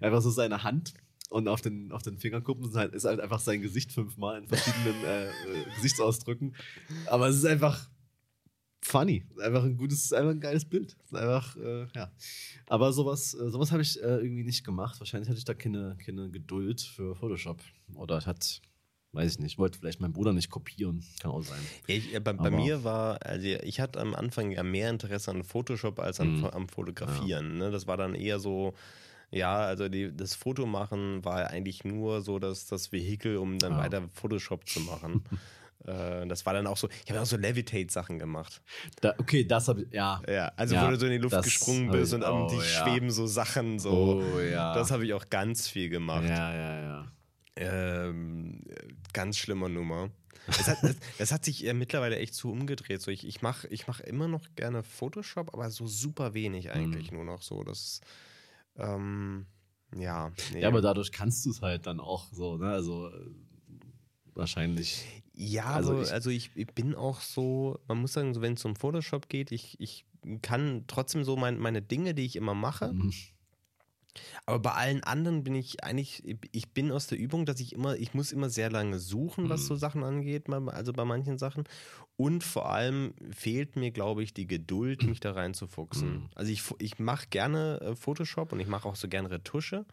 einfach so seine Hand und auf den, auf den Fingerkuppen ist halt, ist halt einfach sein Gesicht fünfmal in verschiedenen äh, äh, Gesichtsausdrücken. Aber es ist einfach funny. Einfach ein gutes, einfach ein geiles Bild. Einfach, äh, ja. Aber sowas, äh, sowas habe ich äh, irgendwie nicht gemacht. Wahrscheinlich hatte ich da keine, keine Geduld für Photoshop. Oder hat, weiß ich nicht, wollte vielleicht meinen Bruder nicht kopieren. Kann auch sein. Ja, ich, äh, bei, bei mir war, also ich hatte am Anfang ja mehr Interesse an Photoshop als an, Mhm. am Fotografieren. Ne? Das war dann eher so, ja, also die, das Fotomachen war eigentlich nur so das, das Vehikel, um dann Ja. weiter Photoshop zu machen. äh, das war dann auch so, ich habe auch so Levitate-Sachen gemacht. Da, okay, das habe ich, ja. Ja, also Ja, wo du so in die Luft gesprungen bist ich und um auch, dich ja. schweben so Sachen so. Oh ja. Das habe ich auch ganz viel gemacht. Ja, ja, ja. Ähm, ganz schlimmer Nummer. Das hat, das, das hat sich äh, mittlerweile echt so umgedreht. So, ich ich mache ich mach immer noch gerne Photoshop, aber so super wenig eigentlich Mhm. nur noch so. Das, ähm, ja. Nee. Ja, aber dadurch kannst du es halt dann auch so, ne? Also äh, wahrscheinlich. ja, also ich- also ich, ich bin auch so, man muss sagen, so wenn es um Photoshop geht, ich, ich kann trotzdem so mein, meine Dinge, die ich immer mache, Mhm. Aber bei allen anderen bin ich eigentlich, ich bin aus der Übung, dass ich immer, ich muss immer sehr lange suchen, was Mhm. so Sachen angeht, also bei manchen Sachen. Und vor allem fehlt mir, glaube ich, die Geduld, mich da reinzufuchsen. Mhm. Also ich, ich mache gerne äh, Photoshop und ich mache auch so gerne Retusche.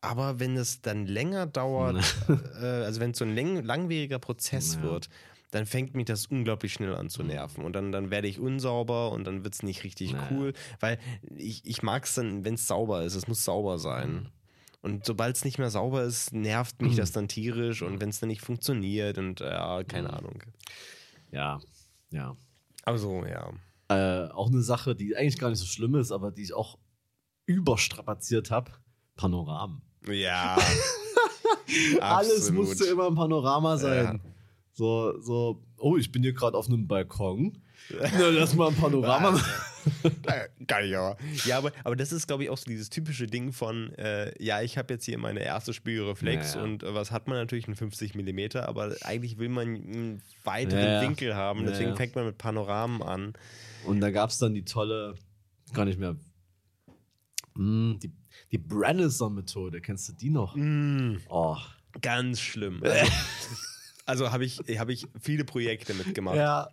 Aber wenn es dann länger dauert, äh, also wenn es so ein langwieriger Prozess Ja. wird, dann fängt mich das unglaublich schnell an zu nerven. Und dann, dann werde ich unsauber und dann wird es nicht richtig Naja. cool. Weil ich, ich mag es dann, wenn es sauber ist, es muss sauber sein. Und sobald es nicht mehr sauber ist, nervt mich das dann tierisch und wenn es dann nicht funktioniert und ja, keine Ahnung. Ja, ja. Also, ja. Äh, auch eine Sache, die eigentlich gar nicht so schlimm ist, aber die ich auch überstrapaziert habe: Panoramen. Ja. Alles musste immer ein Panorama sein. Ja. So, so, oh, ich bin hier gerade auf einem Balkon. Na, lass mal ein Panorama. Ich aber. Ja, aber, aber das ist, glaube ich, auch so dieses typische Ding von, äh, ja, ich habe jetzt hier meine erste Spiegelreflex Ja, ja. und äh, was hat man natürlich? Einen 50 mm, aber eigentlich will man einen weiteren Ja, ja. Winkel haben, Ja, deswegen ja. fängt man mit Panoramen an. Und da gab es dann die tolle, gar nicht mehr, Mm, die, die Brannison-Methode. Kennst du die noch? Mm, Oh. ganz schlimm. Also, also habe ich, hab ich viele Projekte mitgemacht. Ja.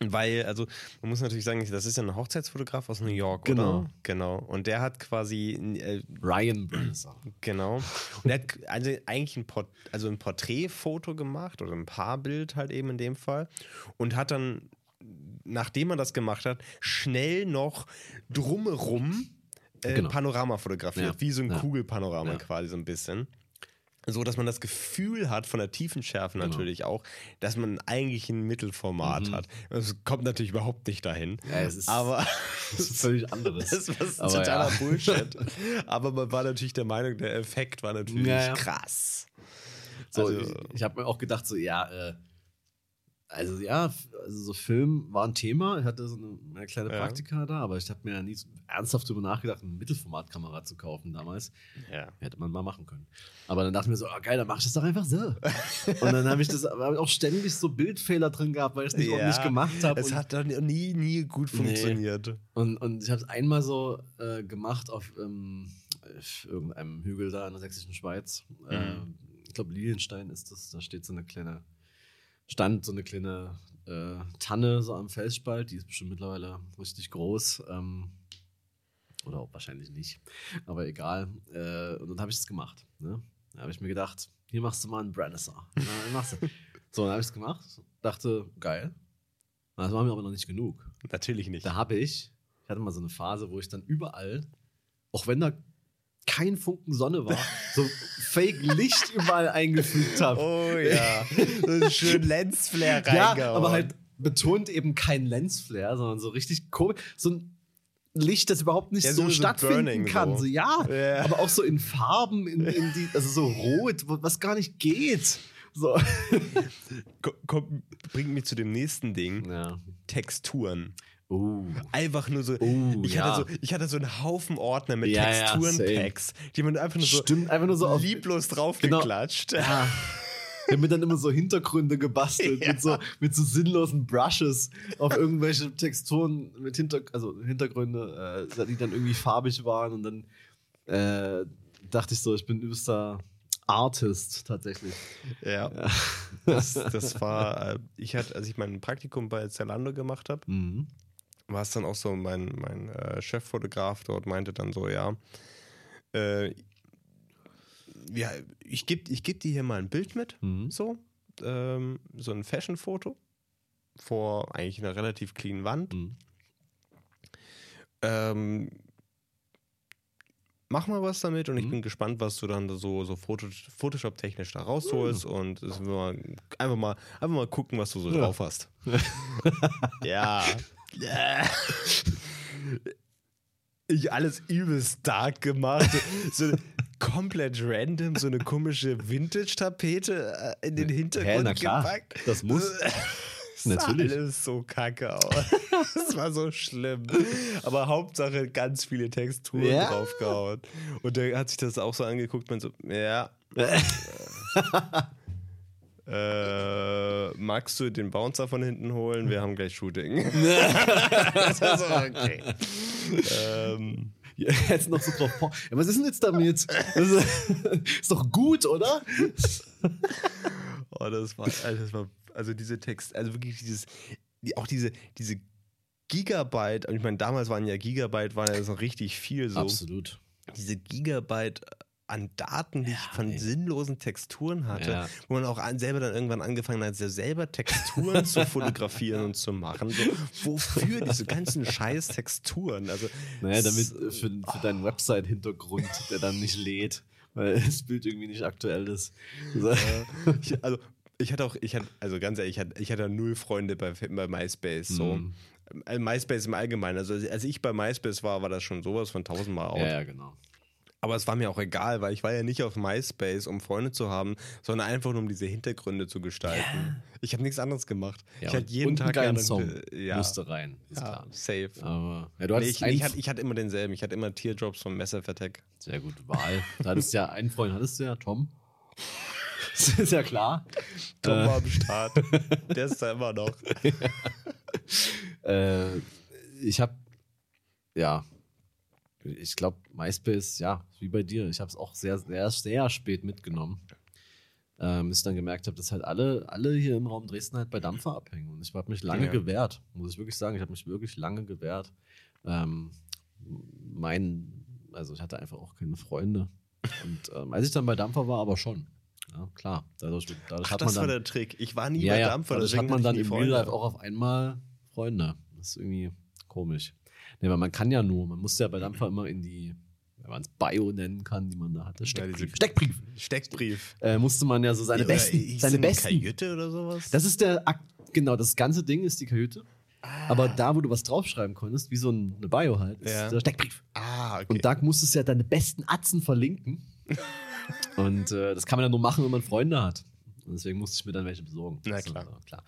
Weil, also, man muss natürlich sagen, das ist ja ein Hochzeitsfotograf aus New York, Genau. oder? Genau. Und der hat quasi, äh, Ryan Brannison. genau. Und der hat also eigentlich ein, Port also ein Porträtfoto gemacht oder ein Paarbild halt eben in dem Fall. Und hat dann, nachdem er das gemacht hat, schnell noch drumherum äh, Genau. Panorama fotografiert. Ja. Wie so ein Ja. Kugelpanorama Ja. quasi so ein bisschen. So, dass man das Gefühl hat, von der Tiefenschärfe Genau. natürlich auch, dass man eigentlich ein Mittelformat Mhm. hat. Es kommt natürlich überhaupt nicht dahin. Ja, es ist, Aber das ist völlig anderes. das ist was Aber totaler ja. Bullshit. Aber man war natürlich der Meinung, der Effekt war natürlich ja. krass. So, Also- ich, ich habe mir auch gedacht, so, ja, äh, Also ja, also so Film war ein Thema. Ich hatte so eine, eine kleine Ja. Praktika da, aber ich habe mir ja nie so ernsthaft darüber nachgedacht, eine Mittelformatkamera zu kaufen damals. Ja. Hätte man mal machen können. Aber dann dachte ich mir so, oh, geil, dann mach ich das doch einfach so. und dann habe ich das hab ich auch ständig so Bildfehler drin gehabt, weil ich es nicht Ja, ordentlich gemacht habe. Es hat dann nie, nie gut Nee. funktioniert. und, und ich habe es einmal so äh, gemacht auf ähm, irgendeinem Hügel da in der sächsischen Schweiz. Äh, Mhm. ich glaube, Lilienstein ist das. Da steht so eine kleine, stand so eine kleine äh, Tanne so am Felsspalt. Die ist bestimmt mittlerweile richtig groß. Ähm, oder auch wahrscheinlich nicht. Aber egal. Äh, und dann habe ich es gemacht. Ne? Da habe ich mir gedacht, hier machst du mal einen du. So, dann habe ich es gemacht. Dachte, geil. Das war mir aber noch nicht genug. Natürlich nicht. Da habe ich, ich hatte mal so eine Phase, wo ich dann überall, auch wenn da kein Funken Sonne war, so Fake Licht überall eingefügt habe. Oh ja. so schönen Lensflare ja, reingehauen. aber halt betont eben kein Lensflare, sondern so richtig komisch. So ein Licht, das überhaupt nicht Ja, so, so- stattfinden Burning kann. so. So. ja, Ja. aber auch so in Farben, in, in die, also so rot, was gar nicht geht. So. Ko- komm, bringt mich zu dem nächsten Ding. Ja. Texturen. Oh. Einfach nur so. Oh, ich, ja. hatte so ich hatte so einen Haufen Ordner mit Ja, ja, Texturen-Packs, die man einfach nur so Stimmt, einfach nur so lieblos Genau. draufgeklatscht. Ja. Wir haben mir dann immer so Hintergründe gebastelt Ja. mit, so, mit so sinnlosen Brushes auf irgendwelche Texturen mit Hinter also Hintergründe, äh, die dann irgendwie farbig waren und dann äh, dachte ich so, ich bin übelster Artist tatsächlich. Ja. Das, das war, äh, ich hatte, als ich mein Praktikum bei Zalando gemacht habe, Mhm. War es dann auch so, mein, mein äh, Cheffotograf dort meinte dann so, ja, äh, ja ich gebe ich geb dir hier mal ein Bild mit, Mhm. so, ähm, so ein Fashion-Foto vor eigentlich einer relativ clean Wand. Mhm. Ähm, mach mal was damit und ich Mhm. bin gespannt, was du dann so, so Photoshop-technisch da rausholst und will mal, einfach, mal, einfach mal gucken, was du so Ja. drauf hast. ja. ich alles übelst dark gemacht. So, komplett random, so eine komische Vintage-Tapete äh, in den Hintergrund Hä, na klar, gepackt. das muss. Das Natürlich. Sah alles so kacke aus. Das war so schlimm. Aber Hauptsache ganz viele Texturen Ja. draufgehauen. Und der hat sich das auch so angeguckt und so, ja. äh, magst du den Bouncer von hinten holen? Wir haben gleich Shooting. das war so, okay. ähm, Ja, Jetzt noch so drauf. Ja, was ist denn jetzt damit? Das ist, ist doch gut, oder? oh, das war, das war, also diese Text, also wirklich dieses, die, auch diese, diese Gigabyte, ich meine, damals waren ja Gigabyte, waren ja so richtig viel so. Absolut. diese Gigabyte an Daten, die ich von ey. sinnlosen Texturen hatte, Ja. wo man auch selber dann irgendwann angefangen hat, selber Texturen zu fotografieren und zu machen. So, wofür diese ganzen scheiß Texturen? Also, Naja, damit für, für deinen Website-Hintergrund, der dann nicht lädt, weil das Bild irgendwie nicht aktuell ist. So. also ich hatte auch, ich hatte, also ganz ehrlich, ich hatte, ich hatte null Freunde bei, bei MySpace. So. Äh, MySpace im Allgemeinen. Also als ich bei MySpace war, war das schon sowas von tausendmal out. Ja, ja, genau. Aber es war mir auch egal, weil ich war ja nicht auf MySpace, um Freunde zu haben, sondern einfach nur um diese Hintergründe zu gestalten. Ich habe nichts anderes gemacht. Ja, ich hatte jeden und einen Tag gerne- Song Ja, musste rein, ist ja klar. safe. Aber ja, du Nee, ich, einen ich, hatte, ich hatte immer denselben. Ich hatte immer Teardrops von Massive Attack. sehr gut Wahl. Da hattest ja einen Freund, hattest du ja, Tom. Das ist ja klar. Tom Äh. war am Start. Der ist da immer noch. Äh, ich habe, ja, ich glaube, MySpace, ja, wie bei dir. Ich habe es auch sehr, sehr, sehr spät mitgenommen. Ähm, bis ich dann gemerkt habe, dass halt alle, alle hier im Raum Dresden halt bei Dampfer abhängen. Und ich habe mich lange Ja. gewehrt, muss ich wirklich sagen. Ich habe mich wirklich lange gewehrt. Ähm, mein, also ich hatte einfach auch keine Freunde. Und ähm, als ich dann bei Dampfer war, aber schon. Ja, klar. Dadurch, dadurch Ach, hat das man war dann, der Trick. Ich war nie ja, bei ja, Dampfer. dadurch deswegen hat man dann im Real. Life auch auf einmal Freunde. Das ist irgendwie komisch. Nee, weil man kann ja nur, man muss ja bei Dampfer immer in die, wenn man es Bio nennen kann, die man da hatte, Ja, Steckbrief. diese- Steckbrief. Steckbrief. Äh, musste man ja so seine Oder besten, seine eine besten. Kajüte oder sowas? Das ist der, Akt, genau, das ganze Ding ist die Kajüte. Ah. Aber da, wo du was draufschreiben konntest, wie so ein- eine Bio halt, ist Ja. der Steckbrief. ah, okay. Und da musstest du ja deine besten Atzen verlinken. Und äh, das kann man ja nur machen, wenn man Freunde hat. Und deswegen musste ich mir dann welche besorgen. Na klar. äh, klar.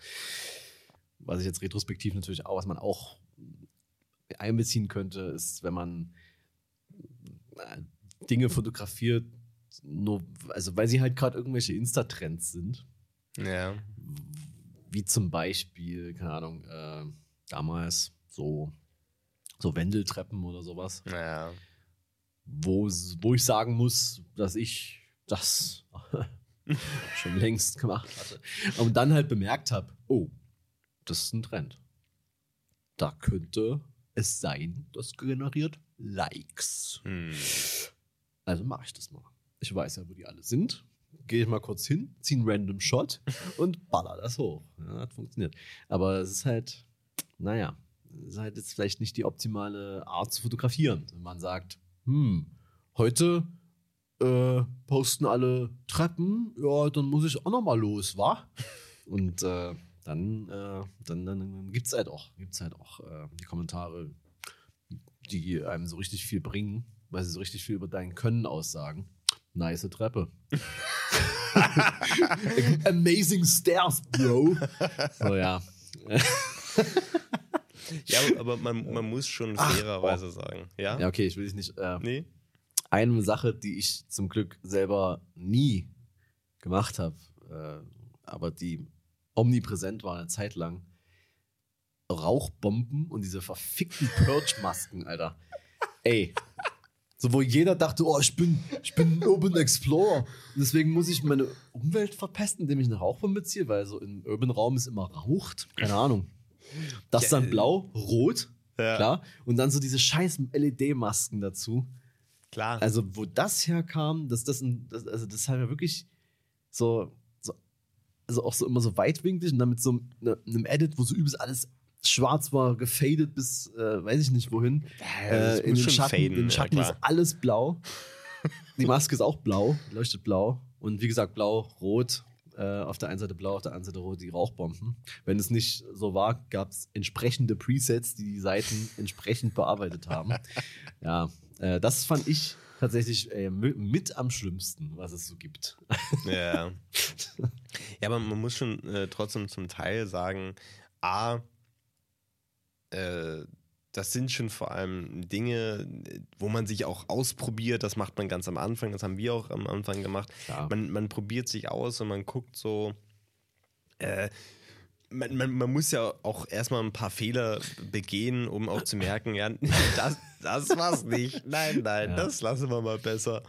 Was ich jetzt retrospektiv natürlich auch, was man auch einbeziehen könnte, ist, wenn man äh, Dinge fotografiert, nur, also weil sie halt gerade irgendwelche Insta-Trends sind. Ja. Wie zum Beispiel, keine Ahnung, äh, damals so, so Wendeltreppen oder sowas, Naja. Wo, wo ich sagen muss, dass ich das schon längst gemacht hatte. Und dann halt bemerkt habe, oh, das ist ein Trend. Da könnte es sein, das generiert Likes. Hm. Also mache ich das mal. Ich weiß ja, wo die alle sind. Gehe ich mal kurz hin, ziehe einen random Shot und baller das hoch. Ja, hat funktioniert. Aber es ist halt, naja, es ist halt jetzt vielleicht nicht die optimale Art zu fotografieren. Wenn man sagt, hm, heute äh, posten alle Treppen, ja, dann muss ich auch noch mal los, wa? Und äh, dann, äh, dann, dann gibt es halt auch, gibt's halt auch äh, die Kommentare, die einem so richtig viel bringen, weil sie so richtig viel über dein Können aussagen. Nice Treppe. Amazing Stairs, Bro. So, ja. Ja, aber- man, man muss schon Ach, fairerweise sagen. Ja? Ja, okay, ich will dich nicht. Äh, Nee? Eine Sache, die ich zum Glück selber nie gemacht habe, äh, aber die omnipräsent war eine Zeit lang. Rauchbomben und diese verfickten Purge-Masken, Alter. Ey. So, wo jeder dachte, oh, ich bin, ich bin ein Urban Explorer. Und deswegen muss ich meine Umwelt verpesten, indem ich eine Rauchbombe ziehe, weil so im Urban Raum ist immer raucht. Keine Ahnung. Das Ja, dann blau, rot, Ja. klar. Und dann so diese scheiß LED-Masken dazu. Klar. Also, wo das herkam, dass das, das also das haben wir wirklich so, so, also auch so immer so weitwinklig und dann mit so ne, einem Edit, wo so übelst alles schwarz war, gefadet bis, äh, weiß ich nicht wohin. Ja, äh, in den Schatten, faden, in den ja, Schatten klar. ist alles blau. Die Maske ist auch blau, leuchtet blau. Und wie gesagt, blau, rot. Äh, auf der einen Seite blau, auf der anderen Seite rot, die Rauchbomben. Wenn es nicht so war, gab es entsprechende Presets, die die Seiten entsprechend bearbeitet haben. ja, äh, das fand ich tatsächlich äh, mi- mit am schlimmsten, was es so gibt. Ja. ja, aber man muss schon äh, trotzdem zum Teil sagen, A, äh, das sind schon vor allem Dinge, wo man sich auch ausprobiert. Das macht man ganz am Anfang. Das haben wir auch am Anfang gemacht. Klar. Man, man probiert sich aus und man guckt so. Äh, man, man, man muss ja auch erstmal ein paar Fehler begehen, um auch zu merken, ja, das, das war's nicht. Nein, nein, Ja. das lassen wir mal besser.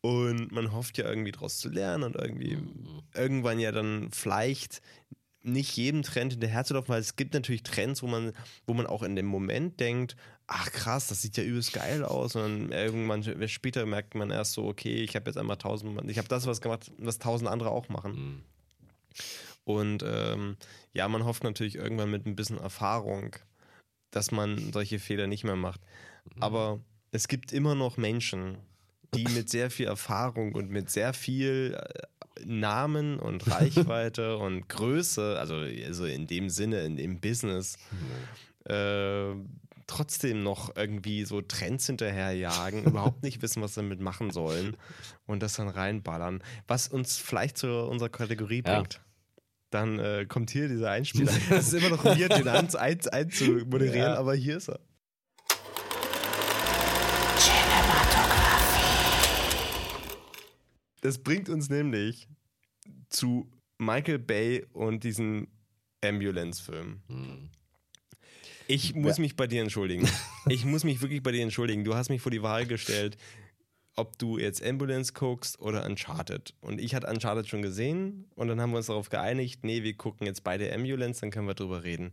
Und man hofft ja irgendwie draus zu lernen und irgendwie irgendwann ja dann vielleicht nicht jedem Trend hinterherzulaufen, weil es gibt natürlich Trends, wo man, wo man auch in dem Moment denkt, ach krass, das sieht ja übelst geil aus. Und dann irgendwann später merkt man erst so, okay, ich habe jetzt einmal tausend, ich habe das was gemacht, was tausend andere auch machen. Mhm. Und ähm, ja, man hofft natürlich irgendwann mit ein bisschen Erfahrung, dass man solche Fehler nicht mehr macht. Aber es gibt immer noch Menschen, die mit sehr viel Erfahrung und mit sehr viel äh, Namen und Reichweite und Größe, also, also in dem Sinne, in dem Business, äh, trotzdem noch irgendwie so Trends hinterherjagen, überhaupt nicht wissen, was sie damit machen sollen und das dann reinballern, was uns vielleicht zu unserer Kategorie Ja. bringt. Dann äh, kommt hier dieser Einspieler. Es ist immer noch weird, den ein, ein, einzumoderieren, Ja. aber hier ist er. Das bringt uns nämlich zu Michael Bay und diesem Ambulance-Film. Mhm. Ich muss mich bei dir entschuldigen. Ich muss mich wirklich bei dir entschuldigen. Du hast mich vor die Wahl gestellt, ob du jetzt Ambulance guckst oder Uncharted. Und ich hatte Uncharted schon gesehen und dann haben wir uns darauf geeinigt, nee, wir gucken jetzt beide Ambulance, dann können wir drüber reden.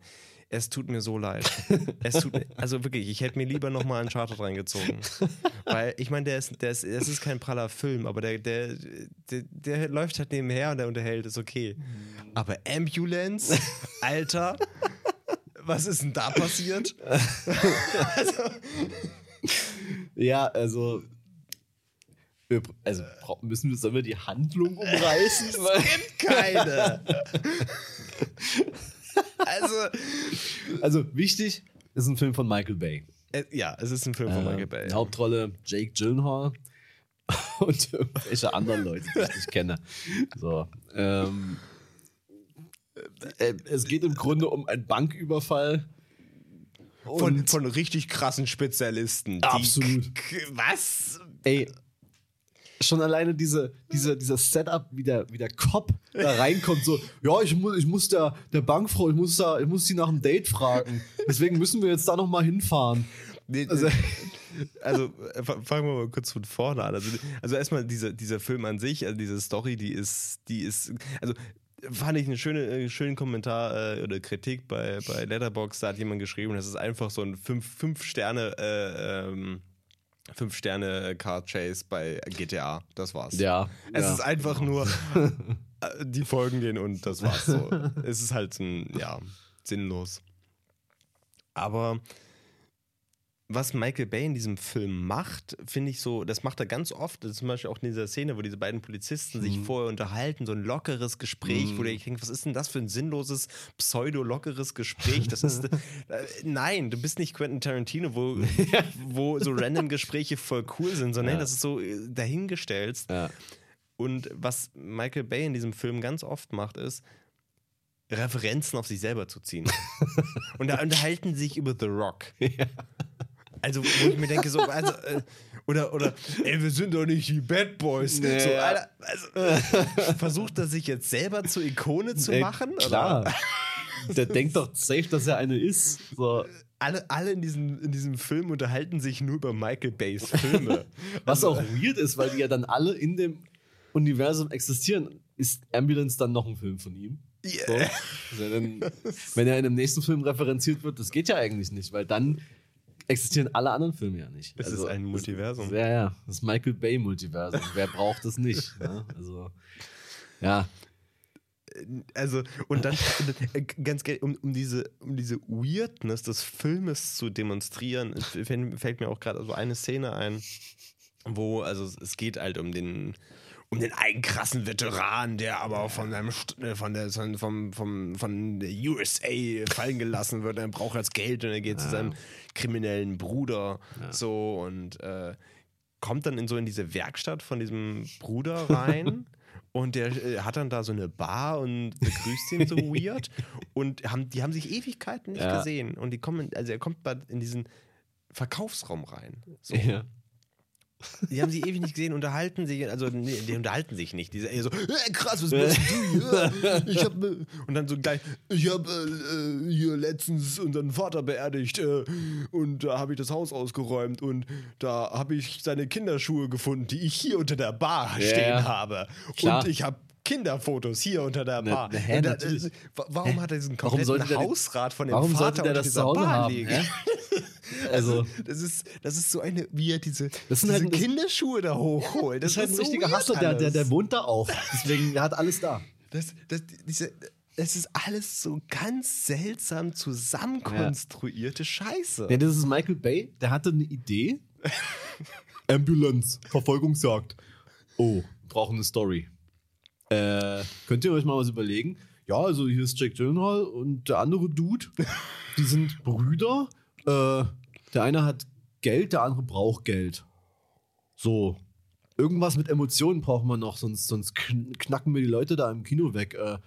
Es tut mir so leid. Es tut also wirklich, ich hätte mir lieber nochmal Uncharted reingezogen. Weil ich meine, der ist, der ist, das ist kein praller Film, aber der, der, der, der läuft halt nebenher und der unterhält, ist okay. Aber Ambulance, Alter, was ist denn da passiert? Ja, also. wir- Also bra- müssen wir, sollen wir die Handlung umreißen? Weil- gibt keine. also, also wichtig, ist ein Film von Michael Bay. äh, ja, es ist ein Film von Äh, Michael Bay. Hauptrolle Jake Gyllenhaal. und irgendwelche anderen Leute, die ich nicht kenne. So, ähm, äh, es geht im Grunde um einen Banküberfall. Von, von richtig krassen Spezialisten. Absolut. Was? Ey, schon alleine diese, diese, dieser Setup, wie der, wie der Cop da reinkommt, so, ja, ich muss, ich muss der, der Bankfrau, ich muss, da, ich muss sie nach einem Date fragen. Deswegen müssen wir jetzt da nochmal hinfahren. Nee, Also- also, äh, fa- fangen wir mal kurz von vorne an. Also, also erstmal dieser, dieser Film an sich, also diese Story, die ist, die ist, also fand ich einen schönen, äh, schönen Kommentar äh, oder Kritik bei, bei Letterboxd, da hat jemand geschrieben, das ist einfach so ein 5 fünf Sterne, äh, ähm, 5 Sterne Car Chase bei GTA. Das war's. Ja. Es ja. ist einfach nur, äh, die folgen denen und das war's so. es ist halt ein, ja, sinnlos. Aber was Michael Bay in diesem Film macht, finde ich so, das macht er ganz oft. Das ist zum Beispiel auch in dieser Szene, wo diese beiden Polizisten sich Mhm. vorher unterhalten, so ein lockeres Gespräch, wo der denkt, was ist denn das für ein sinnloses, pseudo-lockeres Gespräch? Das ist, äh, nein, du bist nicht Quentin Tarantino, wo, wo so random Gespräche voll cool sind, sondern Ja. das ist so äh, dahingestellt. ja. Und was Michael Bay in diesem Film ganz oft macht, ist, Referenzen auf sich selber zu ziehen. und da unterhalten sie sich über The Rock. Also, wo ich mir denke, so, also, äh, oder, oder, ey, wir sind doch nicht die Bad Boys. Nee, so. Alter, also, versucht er sich jetzt selber zur Ikone zu Ey, machen? Klar. Oder? Der denkt doch safe, dass er eine ist. So. Alle, alle in, diesem, in diesem Film unterhalten sich nur über Michael Bays Filme. Was auch weird ist, weil die ja dann alle in dem Universum existieren. Ist Ambulance dann noch ein Film von ihm? Yeah. So. Also dann, wenn er in dem nächsten Film referenziert wird, das geht ja eigentlich nicht, weil dann existieren alle anderen Filme ja nicht. Es ist ein Multiversum. Das, ja, ja, das Michael Bay Multiversum. Wer braucht das nicht? Ne? Also, ja, Also, und dann, äh, ganz um, um, diese, um diese Weirdness des Filmes zu demonstrieren, es fällt mir auch gerade so eine Szene ein, wo, also es- es geht halt um den, um den einen krassen Veteran, der aber von seinem St- äh, von der von, vom, vom, von der USA fallen gelassen wird, er braucht jetzt Geld und er geht zu seinem kriminellen Bruder so und äh, kommt dann in so in diese Werkstatt von diesem Bruder rein und der äh, hat dann da so eine Bar und begrüßt ihn so weird und haben, die haben sich Ewigkeiten nicht Ja. gesehen und die kommen, also er kommt in diesen Verkaufsraum rein. So. ja. Die haben sie ewig nicht gesehen, unterhalten sich, also nee, die unterhalten sich nicht. Die sind eher so, äh, krass, was machst du hier? Ich hab, äh, und dann so gleich, ich habe äh, äh, hier letztens unseren Vater beerdigt äh, und da habe ich das Haus ausgeräumt und da habe ich seine Kinderschuhe gefunden, die ich hier unter der Bar Ja, stehen ja. habe. Klar. Und ich habe Kinderfotos hier unter der Na- Bar. hä, Und da- äh, wa- warum hat er diesen Warum kompletten den- Hausrat von dem Warum Vater unter das dieser Bar haben? legen? Hä? Also, Das ist, das ist so eine, wie er diese, Das sind diese halt- Kinderschuhe da hochholt. das ist halt ein richtiger weird Hustler, der, der, der wohnt da auch. Deswegen, der hat alles da. Das, das, diese, das ist alles so ganz seltsam zusammenkonstruierte Scheiße. Ja, das ist Michael Bay, der hatte eine Idee. Ambulance, Verfolgungsjagd. Oh, brauchen eine Story. Äh, könnt ihr euch mal was überlegen? Ja, also hier ist Jack Gyllenhaal und der andere Dude. Die sind Brüder. Äh, der eine hat Geld, der andere braucht Geld. So. Irgendwas mit Emotionen brauchen wir noch, sonst, sonst kn- knacken wir die Leute da im Kino weg. Äh,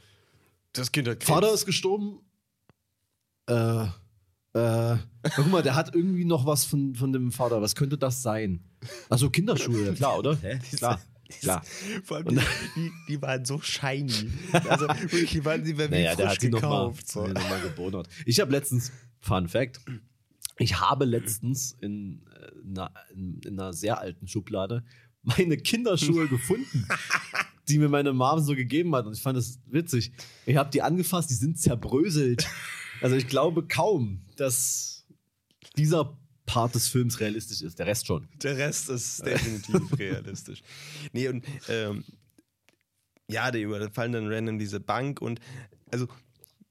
Das Kind hat Vater ist gestorben. Äh, äh, guck mal, der hat irgendwie noch was von, von dem Vater. Was könnte das sein? Also Kinderschuhe, ja klar, oder? Hä? Klar, klar. Vor allem die, die, die waren so shiny. Also wirklich, die waren, die waren wie Naja, der frisch hat sie nochmal gekauft. so. noch mal gebonert. Ich habe letztens, Fun Fact, ich habe letztens in, äh, einer, in, in einer sehr alten Schublade meine Kinderschuhe gefunden, die mir meine Mom so gegeben hat. Und ich fand das witzig. Ich habe die angefasst, die sind zerbröselt. Also ich glaube kaum, dass dieser Part des Films realistisch ist. Der Rest schon. Der Rest ist definitiv realistisch. Nee, und ähm, ja, die überfallen dann random diese Bank und also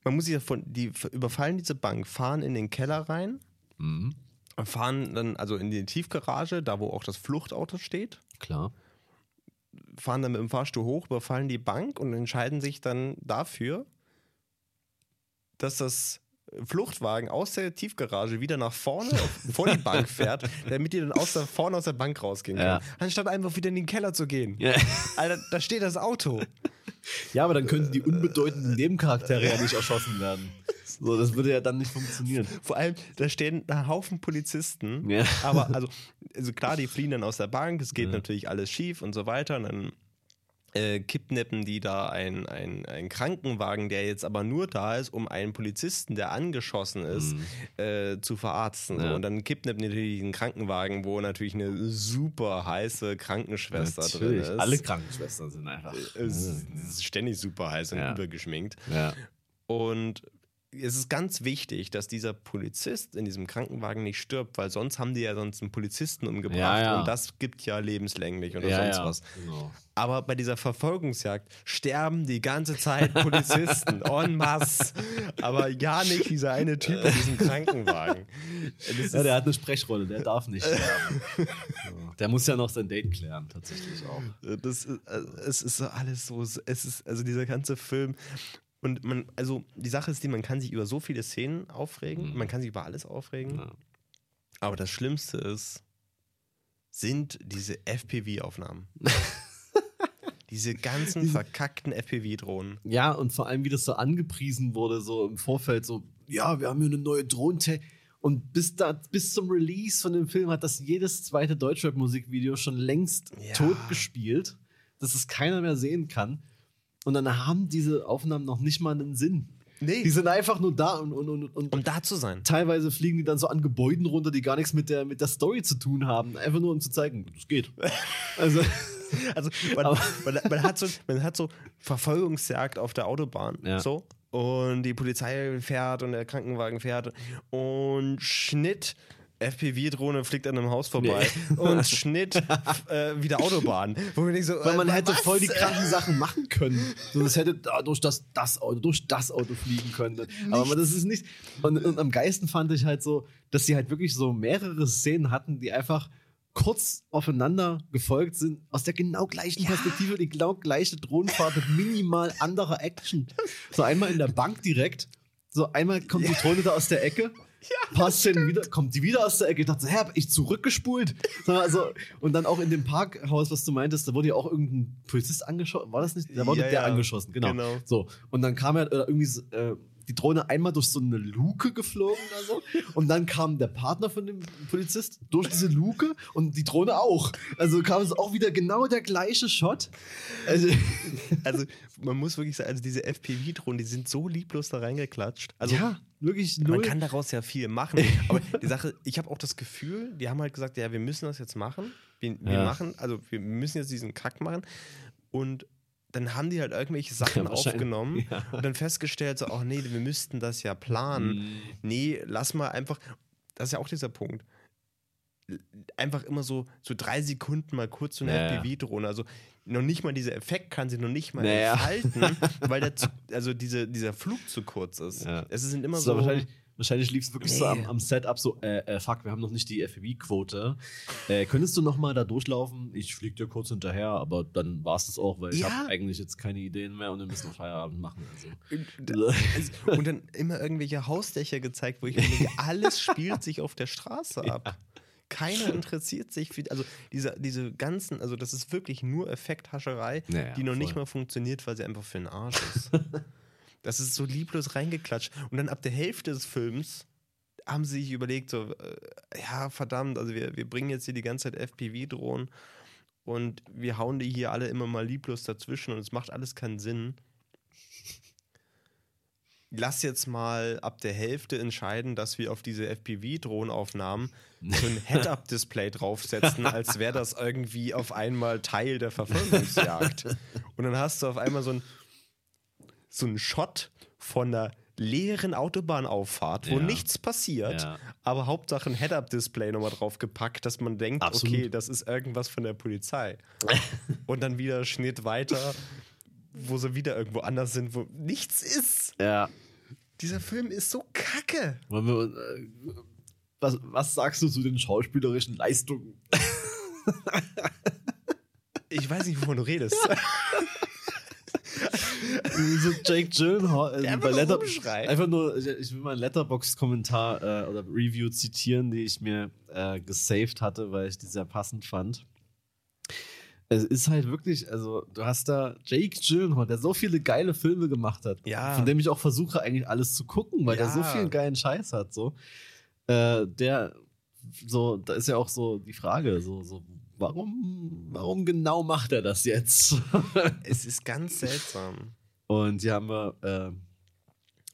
man muss sich davon, die überfallen diese Bank, fahren in den Keller rein, Mhm. fahren dann also in die Tiefgarage, da wo auch das Fluchtauto steht, Klar. fahren dann mit dem Fahrstuhl hoch, überfallen die Bank und entscheiden sich dann dafür, dass das Fluchtwagen aus der Tiefgarage wieder nach vorne vor die Bank fährt, damit die dann aus der, vorne aus der Bank rausgehen können. Ja. Anstatt einfach wieder in den Keller zu gehen. Ja. Alter, da steht das Auto. ja, aber dann könnten die unbedeutenden Nebencharaktere ja nicht erschossen werden. So, das würde ja dann nicht funktionieren. Vor allem, da stehen ein Haufen Polizisten. Ja. Aber also, also klar, die fliehen dann aus der Bank, es geht natürlich alles schief und so weiter. Und dann äh, kidnappen die da einen ein Krankenwagen, der jetzt aber nur da ist, um einen Polizisten, der angeschossen ist, äh, zu verarzten. So. Ja. Und dann kidnappen die natürlich einen Krankenwagen, wo natürlich eine super heiße Krankenschwester drin Natürlich. ist. Alle Krankenschwestern sind einfach. ist ständig super heiß und Ja. übergeschminkt. Ja. Und es ist ganz wichtig, dass dieser Polizist in diesem Krankenwagen nicht stirbt, weil sonst haben die ja sonst einen Polizisten umgebracht Ja, ja. und das gibt ja lebenslänglich oder ja, sonst ja. was. Genau. Aber bei dieser Verfolgungsjagd sterben die ganze Zeit Polizisten en masse. Aber ja nicht dieser eine Typ in diesem Krankenwagen. Das Ja, der hat eine Sprechrolle, der darf nicht sterben. Der muss ja noch sein Date klären, tatsächlich auch. das ist, äh, es ist so alles so, es ist, also dieser ganze Film. Und man, also die Sache ist die, man kann sich über so viele Szenen aufregen, man kann sich über alles aufregen. Ja. Aber das Schlimmste ist, sind diese FPV-Aufnahmen. diese ganzen verkackten FPV-Drohnen. Ja, und vor allem, wie das so angepriesen wurde, so im Vorfeld, so, ja, wir haben hier eine neue Drohne. Und bis, da, bis zum Release von dem Film hat das jedes zweite Deutschrap-Musikvideo schon längst Ja. tot gespielt, dass es keiner mehr sehen kann. Und dann haben diese Aufnahmen noch nicht mal einen Sinn. Nee. Die sind einfach nur da und, und, und, und Um da zu sein. teilweise fliegen die dann so an Gebäuden runter, die gar nichts mit der, mit der Story zu tun haben. Einfach nur, um zu zeigen, es geht. Also, Also man, man, man, hat so, man hat so Verfolgungsjagd auf der Autobahn. Ja. So. Und die Polizei fährt und der Krankenwagen fährt. Und Schnitt. FPV-Drohne fliegt an einem Haus vorbei und Schnitt äh, wieder Autobahn. Wo man denkt so, weil man äh, hätte was? voll die kranken Sachen machen können. So, das hätte durch das, das Auto, durch das Auto fliegen können. Aber das ist nicht. Und, und am geilsten fand ich halt so, dass sie halt wirklich so mehrere Szenen hatten, die einfach kurz aufeinander gefolgt sind, aus der genau gleichen Perspektive, die genau gleiche Drohnenfahrt mit minimal anderer Action. So einmal in der Bank direkt, so einmal kommt die Drohne da aus der Ecke, paar Szenen wieder, kommt die wieder aus der Ecke. Ich dachte, hä, hab ich zurückgespult? So, Also, und dann auch in dem Parkhaus, was du meintest, da wurde ja auch irgendein Polizist angeschossen. War das nicht? Da wurde Ja, der ja. angeschossen, genau. Genau. So, und dann kam er äh, irgendwie äh, die Drohne einmal durch so eine Luke geflogen oder so. Und dann kam der Partner von dem Polizist durch diese Luke und die Drohne auch. Also kam es auch wieder genau der gleiche Shot. Also, Also man muss wirklich sagen, also diese FPV-Drohnen, die sind so lieblos da reingeklatscht. Also ja, wirklich null. Man kann daraus ja viel machen. Aber die Sache, ich habe auch das Gefühl, die haben halt gesagt, ja, wir müssen das jetzt machen. Wir, wir Ja. machen, also wir müssen jetzt diesen Kack machen. Und dann haben die halt irgendwelche Sachen Ja, aufgenommen Ja. und dann festgestellt, so, ach nee, wir müssten das ja planen. Mhm. Nee, lass mal einfach, das ist ja auch dieser Punkt. Einfach immer so, so drei Sekunden mal kurz so eine Ja, ja. FPV-Drohne. Also noch nicht mal dieser Effekt kann sie noch nicht mal Naja. entfalten, weil der also diese, dieser Flug zu kurz ist. Ja. Es sind immer so, so. wahrscheinlich, wahrscheinlich lief es wirklich so am, Nee. am Setup so, äh, äh, fuck, wir haben noch nicht die FPV-Quote. Äh, könntest du noch mal da durchlaufen? Ich flieg dir kurz hinterher, aber dann war es das auch, weil ich Ja. habe eigentlich jetzt keine Ideen mehr und wir müssen noch Feierabend machen. Und- Also. Und dann immer irgendwelche Hausdächer gezeigt, wo ich mir denke, alles spielt sich auf der Straße ab. Keiner interessiert sich für, also diese, diese ganzen, also das ist wirklich nur Effekthascherei, Ja, ja, die noch nicht voll. mal funktioniert, weil sie einfach für den Arsch ist. das ist so lieblos reingeklatscht. Und dann ab der Hälfte des Films haben sie sich überlegt, so, äh, ja, verdammt, also wir, wir bringen jetzt hier die ganze Zeit FPV-Drohnen und wir hauen die hier alle immer mal lieblos dazwischen und es macht alles keinen Sinn lass jetzt mal ab der Hälfte entscheiden, dass wir auf diese FPV-Drohnenaufnahmen so ein Head-Up-Display draufsetzen, als wäre das irgendwie auf einmal Teil der Verfolgungsjagd. Und dann hast du auf einmal so ein so einen Shot von einer leeren Autobahnauffahrt, wo Ja. nichts passiert, Ja. aber Hauptsache ein Head-Up-Display nochmal drauf gepackt, dass man denkt, Absolut. okay, das ist irgendwas von der Polizei. Und dann wieder Schnitt weiter, wo sie wieder irgendwo anders sind, wo nichts ist. ja. Dieser Film ist so kacke. Wir, äh, was, was sagst du zu den schauspielerischen Leistungen? Ich weiß nicht, wovon du redest. so Jake Gyllenhaal äh, bei Letter einfach nur ich, will mal einen Letterbox Kommentar äh, oder Review zitieren, die ich mir äh, gesaved hatte, weil ich die sehr passend fand. Es ist halt wirklich, also du hast da Jake Gyllenhaal, der so viele geile Filme gemacht hat, Ja. von dem ich auch versuche eigentlich alles zu gucken, weil der so Ja. viel geilen Scheiß hat, so. Äh, der, so, da ist ja auch so die Frage, so, so, warum, warum genau macht er das jetzt? Es ist ganz seltsam. Und hier haben wir äh,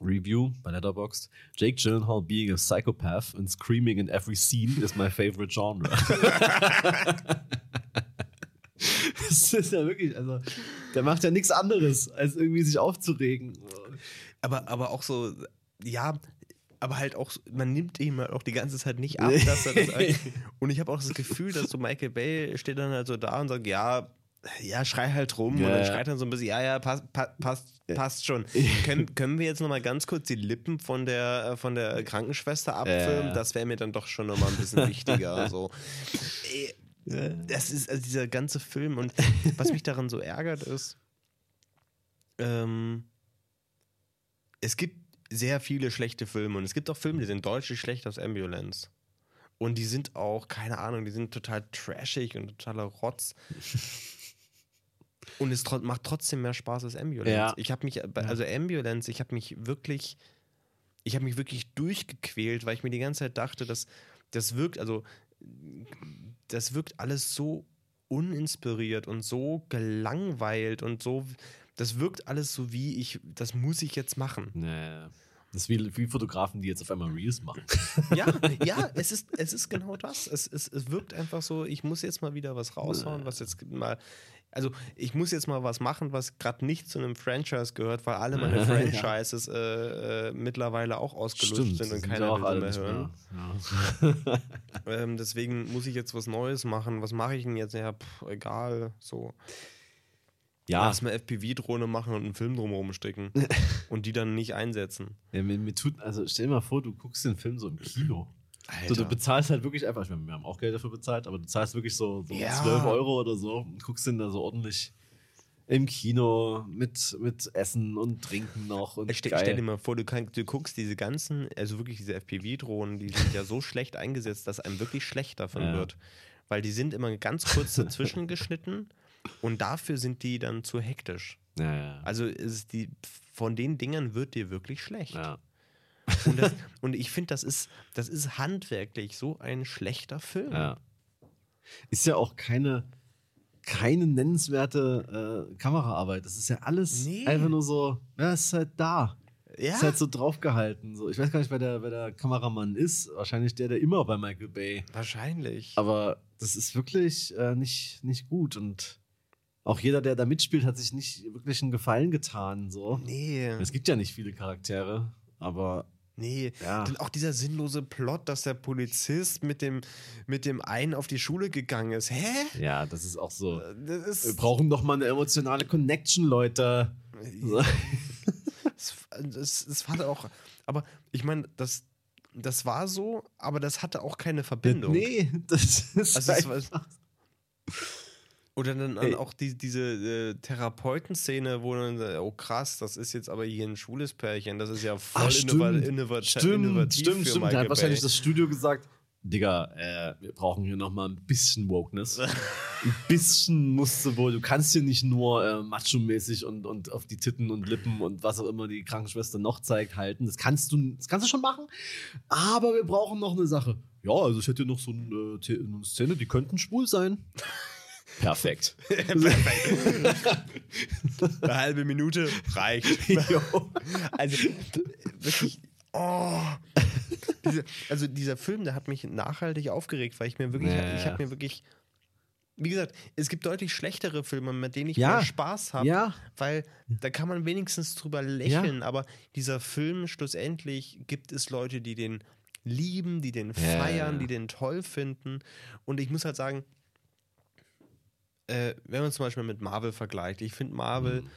Review bei Letterboxd. Jake Gyllenhaal being a psychopath and screaming in every scene is my favorite genre. das ist ja wirklich, also, der macht ja nichts anderes, als irgendwie sich aufzuregen. Aber, aber auch so, ja, aber halt auch, man nimmt ihm halt auch die ganze Zeit nicht ab, dass er das eigentlich- Und ich habe auch das Gefühl, dass so Michael Bay steht dann halt so da und sagt, ja, ja, schrei halt rum Ja, und dann schreit dann so ein bisschen, ja, ja, passt, pa passt, passt schon. können, können wir jetzt nochmal ganz kurz die Lippen von der, von der Krankenschwester abfilmen? Ja. Das wäre mir dann doch schon nochmal ein bisschen wichtiger. So. Das ist also dieser ganze Film und was mich daran so ärgert ist, ähm, es gibt sehr viele schlechte Filme und es gibt auch Filme, die sind deutlich schlechter als Ambulance. Und die sind auch, keine Ahnung, die sind total trashig und totaler Rotz. Und es tro macht trotzdem mehr Spaß als Ambulance. Ja. Ich habe mich, bei- also Ambulance, ich habe mich wirklich, ich habe mich wirklich durchgequält, weil ich mir die ganze Zeit dachte, dass das wirkt, also das wirkt alles so uninspiriert und so gelangweilt und so, das wirkt alles so wie ich, das muss ich jetzt machen. Nee. Das ist wie, wie Fotografen, die jetzt auf einmal Reels machen. Ja, ja, es ist, es ist genau das. Es, es, es wirkt einfach so, ich muss jetzt mal wieder was raushauen, was jetzt mal. Also, ich muss jetzt mal was machen, was gerade nicht zu einem Franchise gehört, weil alle meine. Franchises äh, äh, mittlerweile auch ausgelutscht sind und keiner will mehr hören. mehr. Ja. Ähm, deswegen muss ich jetzt was Neues machen. Was mache ich denn jetzt? Ja, pff, egal. So. Ja, Lass mal FPV-Drohne machen und einen Film drumherum stricken. und die dann nicht einsetzen. ja mir, mir tut, also stell dir mal vor, du guckst den Film so im Kino. So, du bezahlst halt wirklich einfach, ich meine, wir haben auch Geld dafür bezahlt, aber du zahlst wirklich so, so Ja. 12 Euro oder so und guckst den da so ordentlich im Kino mit, mit Essen und Trinken noch. Und Stell, geil. stell dir mal vor, du, kann, du guckst diese ganzen, also wirklich diese FPV-Drohnen, die sind ja so schlecht eingesetzt, dass einem wirklich schlecht davon Ja. wird. Weil die sind immer ganz kurz dazwischen geschnitten und dafür sind die dann zu hektisch. ja, ja. Also ist die, von den Dingern wird dir wirklich schlecht. ja. Und, das, und ich finde, das ist, das ist handwerklich so ein schlechter Film. Ja. Ist ja auch keine, keine nennenswerte äh, Kameraarbeit. Das ist ja alles Nee. einfach nur so, ja, es ist halt da. Ja. Ist halt so draufgehalten. So. Ich weiß gar nicht, wer der, wer der Kameramann ist. Wahrscheinlich der, der immer bei Michael Bay. Wahrscheinlich. Aber das ist wirklich äh, nicht, nicht gut. Und auch jeder, der da mitspielt, hat sich nicht wirklich einen Gefallen getan. So. nee. Es gibt ja nicht viele Charaktere, aber Nee, Ja. dann auch dieser sinnlose Plot, dass der Polizist mit dem, mit dem einen auf die Schule gegangen ist. Hä? ja, das ist auch so. Das ist, Wir brauchen doch mal eine emotionale Connection, Leute. Das, das war auch. Aber ich meine, das, das war so, aber das hatte auch keine Verbindung. Nee, das ist Also es einfach. Oder dann, Ey. auch die, diese äh, Therapeutenszene, wo dann, äh, oh krass, das ist jetzt aber hier ein schwules Pärchen, das ist ja voll innova stimmt. innova Stimmt, innovativ stimmt, für stimmt. Der Michael hat wahrscheinlich das Studio gesagt, Digga, äh, wir brauchen hier noch mal ein bisschen Wokeness. ein bisschen musst du wohl, du kannst hier nicht nur äh, macho-mäßig und, und auf die Titten und Lippen und was auch immer die Krankenschwester noch zeigt, halten. Das kannst du, das kannst du schon machen. Aber wir brauchen noch eine Sache. Ja, also ich hätte noch so eine, äh, eine Szene, die könnten schwul sein. Perfekt. Eine halbe Minute reicht. Jo. Also wirklich. Oh. Diese, also dieser Film, der hat mich nachhaltig aufgeregt, weil ich mir wirklich, Ja, ich ja. habe mir wirklich, wie gesagt, es gibt deutlich schlechtere Filme, mit denen ich Ja. mehr Spaß habe, Ja. weil da kann man wenigstens drüber lächeln. Aber dieser Film schlussendlich gibt es Leute, die den lieben, die den Ja, feiern, ja. die den toll finden. Und ich muss halt sagen, äh, wenn man zum Beispiel mit Marvel vergleicht, ich finde Marvel, Mhm.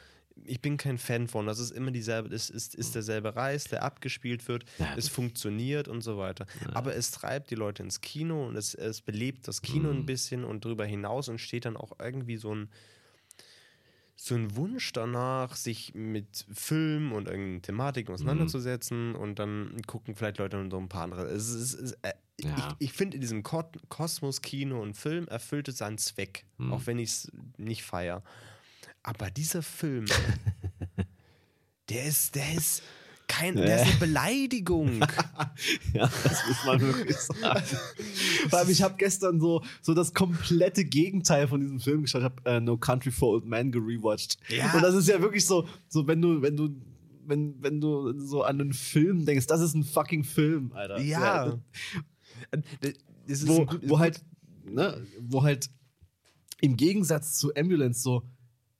ich bin kein Fan von, das ist immer dieselbe, das ist, ist derselbe Reis, der abgespielt wird, Ja. es funktioniert und so weiter. Aber es treibt die Leute ins Kino und es, es belebt das Kino Mhm. ein bisschen und darüber hinaus entsteht dann auch irgendwie so ein so ein Wunsch danach, sich mit Film und irgendeinen Thematiken auseinanderzusetzen Mhm. und dann gucken vielleicht Leute noch ein paar andere. Es ist, es ist, äh, Ja. Ich, ich finde, in diesem Ko Kosmos Kino und Film erfüllt es seinen Zweck, Mhm. auch wenn ich es nicht feiere. Aber dieser Film, der ist, der ist kein, der ist eine Beleidigung. Ja, das muss man wirklich sagen. Vor allem, ich habe gestern so, so das komplette Gegenteil von diesem Film geschaut. Ich habe äh, No Country for Old Men gerewatcht. Ja. Und das ist ja wirklich so, so wenn du, wenn du, wenn, wenn du so an einen Film denkst, das ist ein fucking Film, Alter. Ja. Ist wo, ein gut- wo halt, ne, wo halt im Gegensatz zu Ambulance so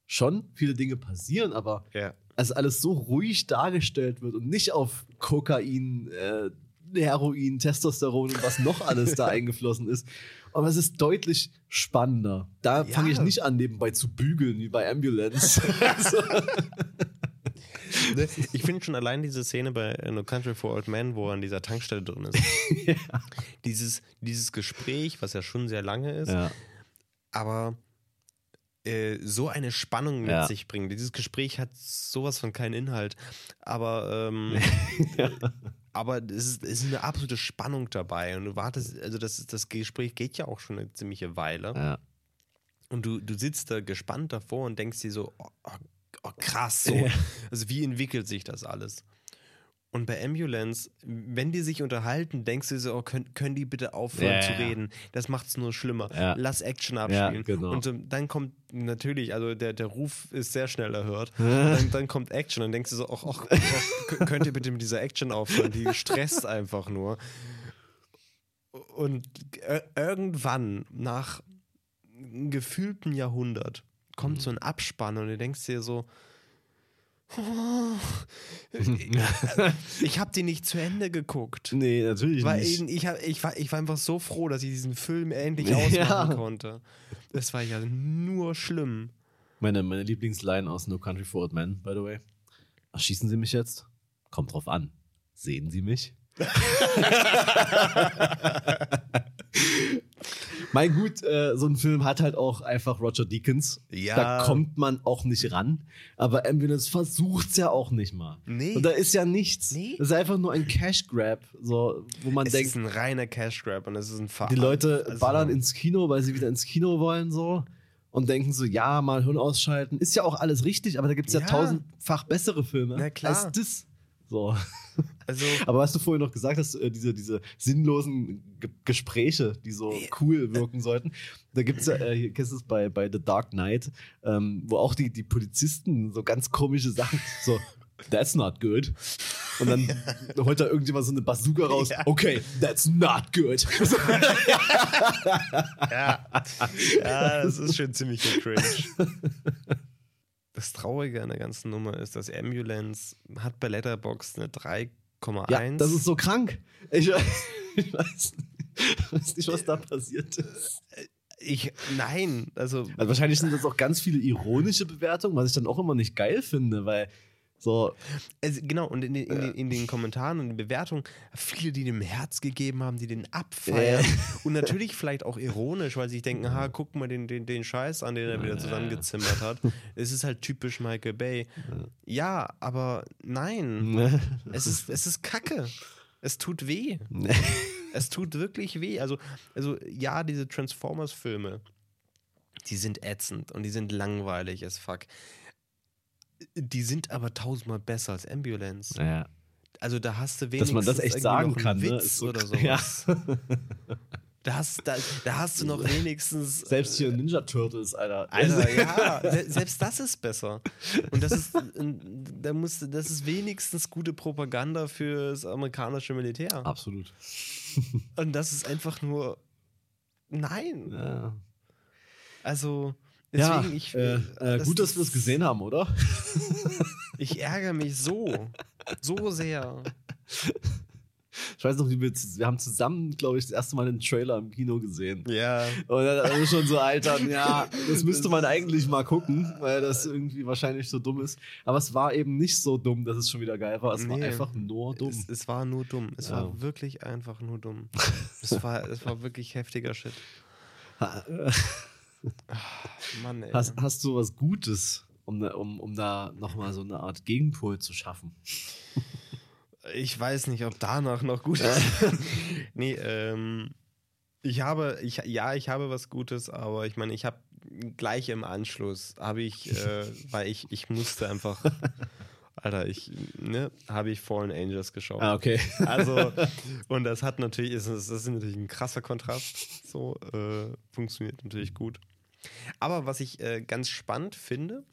schon viele Dinge passieren, aber Ja. also alles so ruhig dargestellt wird und nicht auf Kokain, äh, Heroin, Testosteron und was noch alles da eingeflossen ist. Aber es ist deutlich spannender. Da Ja. fange ich nicht an, nebenbei zu bügeln, wie bei Ambulance. Ne, Ich finde schon allein diese Szene bei äh, No Country for Old Men, wo er an dieser Tankstelle drin ist. dieses, dieses Gespräch, was ja schon sehr lange ist, ja. aber äh, so eine Spannung mit Ja. sich bringt. Dieses Gespräch hat sowas von keinen Inhalt, aber, ähm, aber es ist, es ist eine absolute Spannung dabei und du wartest, also das, das Gespräch geht ja auch schon eine ziemliche Weile ja. und du, du sitzt da gespannt davor und denkst dir so, oh, oh, oh krass, so. Ja. Also wie entwickelt sich das alles? Und bei Ambulance, wenn die sich unterhalten, denkst du so, oh, können, können die bitte aufhören Ja, zu ja. reden? Das macht es nur schlimmer. Ja. Lass Action abspielen. genau. Und dann kommt natürlich, also der, der Ruf ist sehr schnell erhört. dann, dann kommt Action. Dann denkst du so, ach, ach, ach, könnt ihr bitte mit dieser Action aufhören? Die stresst einfach nur. Und äh, irgendwann, nach einem gefühlten Jahrhundert, kommt so ein Abspann und du denkst dir so, oh, ich habe die nicht zu Ende geguckt. Nee, natürlich Weil nicht. ich, ich, ich, war, ich war einfach so froh, dass ich diesen Film endlich Ja. ausmachen konnte. Das war ja nur schlimm. Meine, meine Lieblingsline aus No Country for Old Men, by the way. Erschießen Sie mich jetzt? Kommt drauf an. Sehen Sie mich? mein gut, äh, so ein Film hat halt auch einfach Roger Deakins. Ja. Da kommt man auch nicht ran. Aber Ambulance versucht's ja auch nicht mal. Nee. Und da ist ja nichts. Nee. Das ist einfach nur ein Cash Grab, so, wo man Es denkt, ist ein reiner Cash Grab und es ist ein Ver die Leute also- ballern ins Kino, weil sie wieder ins Kino wollen, so. Und denken so, ja, mal Hirn ausschalten. Ist ja auch alles richtig, aber da gibt es ja. Ja. tausendfach bessere Filme Na klar. als das. So. Also, Aber was du vorhin noch gesagt hast, äh, diese, diese sinnlosen Ge Gespräche, die so cool wirken sollten. Da gibt es ja, äh, kennst du es bei, bei The Dark Knight, ähm, wo auch die, die Polizisten so ganz komische Sachen, so, that's not good. Und dann holt da irgendjemand so eine Bazooka raus, Ja. okay, that's not good. ja. ja, das ist schon ziemlich cringe. Das Traurige an der ganzen Nummer ist, dass Ambulance hat bei Letterboxd eine 3,1. Ja, das ist so krank. Ich, ich weiß, ich weiß nicht, was da passiert ist. Ich, nein, also Also wahrscheinlich sind das auch ganz viele ironische Bewertungen, was ich dann auch immer nicht geil finde, weil so, Also, genau, und in den, in, den, in den Kommentaren und den Bewertungen, viele, die dem Herz gegeben haben, die den abfeiern. Ja. Und natürlich vielleicht auch ironisch, weil sie sich denken, ha, guck mal den, den, den Scheiß an, den er wieder zusammengezimmert hat. Es ist halt typisch Michael Bay. Ja, aber nein, es ist, es ist Kacke. Es tut weh. Es tut wirklich weh. Also, also ja, diese Transformers-Filme, die sind ätzend und die sind langweilig as fuck. Die sind aber tausendmal besser als Ambulance. naja, Also da hast du dass wenigstens man das echt sagen kann, ne? Witz so- oder Ja. sowas. Da, hast, da, da hast du noch wenigstens Selbst hier Ninja Turtles, Alter. Alter, ja, se- selbst das ist besser. Und das ist, da musst, das ist wenigstens gute Propaganda fürs amerikanische Militär. Absolut. Und das ist einfach nur, nein. Ja, Also, ja deswegen, ich, äh, äh, das gut, dass wir es gesehen haben, oder? Ich ärgere mich so, so sehr. Ich weiß noch, wir, wir haben zusammen, glaube ich, das erste Mal einen Trailer im Kino gesehen. Ja. Und dann haben wir schon so altern, ja, das müsste man eigentlich mal gucken, weil das irgendwie wahrscheinlich so dumm ist. Aber es war eben nicht so dumm, dass es schon wieder geil war. Es war Nee. einfach nur dumm. Es, es war nur dumm. Es Ja. war wirklich einfach nur dumm. es, war, es war wirklich heftiger Shit. Mann, ey. Hast, hast du was Gutes um, um, um da nochmal so eine Art Gegenpol zu schaffen. Ich weiß nicht, ob danach noch gut ist. nee, ähm, ich habe, ich, ja, ich habe was Gutes, aber ich meine, ich habe gleich im Anschluss, habe ich, äh, weil ich, ich musste einfach, Alter, ich, ne, habe ich Fallen Angels geschaut. Ah, okay. Also, und das hat natürlich, das ist natürlich ein krasser Kontrast, so, äh, funktioniert natürlich gut. Aber was ich äh, ganz spannend finde,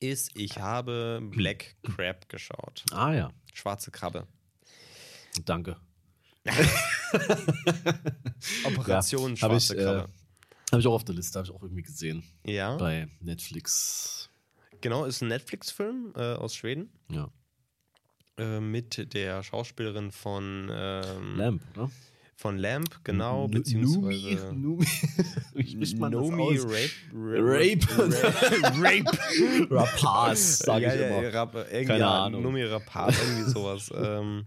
ist, ich habe Black Crab geschaut. Ah ja, Schwarze Krabbe. danke. Operation Ja, Schwarze ich, äh, Krabbe. Habe ich auch auf der Liste, habe ich auch irgendwie gesehen. Ja, Bei Netflix. genau, ist ein Netflix-Film äh, aus Schweden Ja. äh, mit der Schauspielerin von, ähm, Lamp, oder? Von Lamp, genau, beziehungsweise Numi. Numi. Nomi aus? Rape. Rape. Rape. Rapaz, sage ja, ich ja, immer. Rap, Keine ja, Ahnung. Nomi Rapaz, irgendwie sowas. ähm,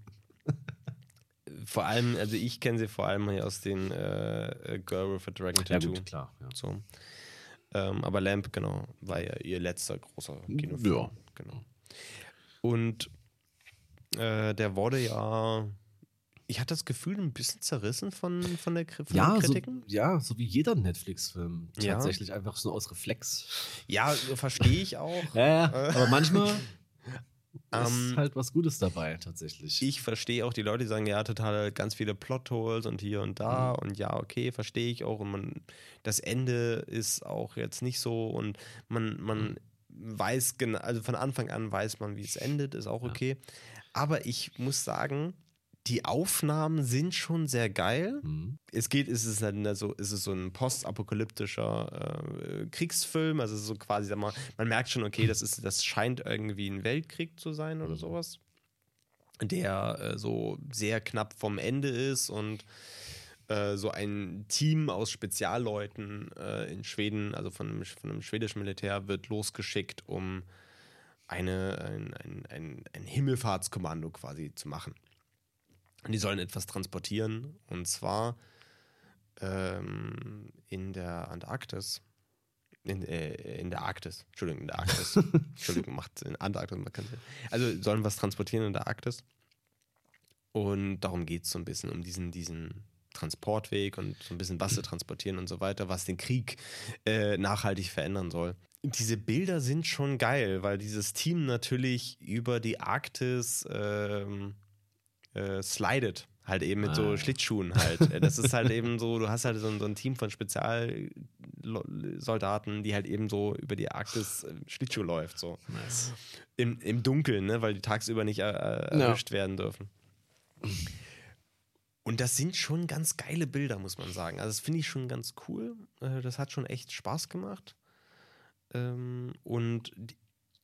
vor allem, also ich kenne sie vor allem hier aus den äh, Girl with a Dragon Ja Tattoo. gut, klar. Ja. So. Ähm, aber Lamp, genau, war ja ihr letzter großer Kinofilm. Ja. Genau. Und äh, der wurde ja, ich hatte das Gefühl, ein bisschen zerrissen von, von, der, von Ja, den so, Kritiken. ja, so wie jeder Netflix-Film. Ja. Tatsächlich einfach so aus Reflex. Ja, verstehe ich auch. Ja, ja. Aber manchmal Ähm, ist halt was Gutes dabei, tatsächlich. ich verstehe auch die Leute, die sagen, ja, total ganz viele Plotholes und hier und da Mhm. und ja, okay, verstehe ich auch und man das Ende ist auch jetzt nicht so und man man Mhm. weiß genau, also von Anfang an weiß man, wie es endet, ist auch Ja. okay. Aber ich muss sagen, die Aufnahmen sind schon sehr geil. Mhm. Es geht, ist es dann so, ist es so ein postapokalyptischer äh, Kriegsfilm, also so quasi, sag mal, man merkt schon, okay, das ist, das scheint irgendwie ein Weltkrieg zu sein oder sowas, der äh, so sehr knapp vom Ende ist und äh, so ein Team aus Spezialleuten äh, in Schweden, also von einem, von einem schwedischen Militär, wird losgeschickt, um eine, ein, ein, ein, ein Himmelfahrtskommando quasi zu machen. Und die sollen etwas transportieren und zwar ähm, in der Antarktis. In, äh, in der Arktis. Entschuldigung, in der Arktis. Entschuldigung, macht in Antarktis. Man kann, also sollen was transportieren in der Arktis. Und darum geht es so ein bisschen um diesen, diesen Transportweg und so ein bisschen was sie transportieren und so weiter, was den Krieg äh, nachhaltig verändern soll. Diese Bilder sind schon geil, weil dieses Team natürlich über die Arktis ähm, äh, slidet. Halt eben mit so Ah. Schlittschuhen halt. Das ist halt eben so, du hast halt so ein, so ein Team von Spezialsoldaten, die halt eben so über die Arktis äh, Schlittschuh läuft. So. Nice. Im, Im Dunkeln, ne? weil die tagsüber nicht äh, äh, Ja. erwischt werden dürfen. Und das sind schon ganz geile Bilder, muss man sagen. Also das finde ich schon ganz cool. Äh, Das hat schon echt Spaß gemacht. Ähm, Und die-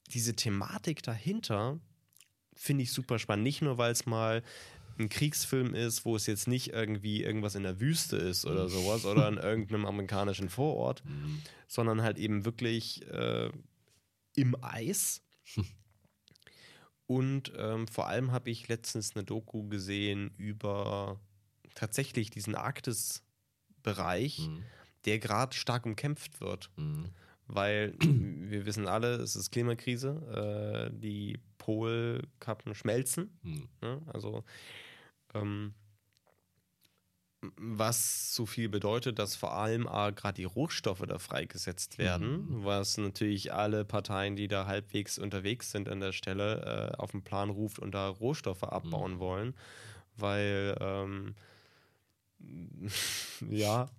diese Thematik dahinter finde ich super spannend. Nicht nur, weil es mal ein Kriegsfilm ist, wo es jetzt nicht irgendwie irgendwas in der Wüste ist oder sowas oder in irgendeinem amerikanischen Vorort, Mhm. sondern halt eben wirklich äh, im Eis. Und ähm, vor allem habe ich letztens eine Doku gesehen über tatsächlich diesen Arktis-Bereich, Mhm. der gerade stark umkämpft wird. Mhm. Weil wir wissen alle, es ist Klimakrise, äh, die Polkappen schmelzen. Mhm. Ne? Also ähm, was so viel bedeutet, dass vor allem gerade die Rohstoffe da freigesetzt werden, was natürlich alle Parteien, die da halbwegs unterwegs sind an der Stelle, äh, auf den Plan ruft und da Rohstoffe abbauen wollen, weil ähm, ja,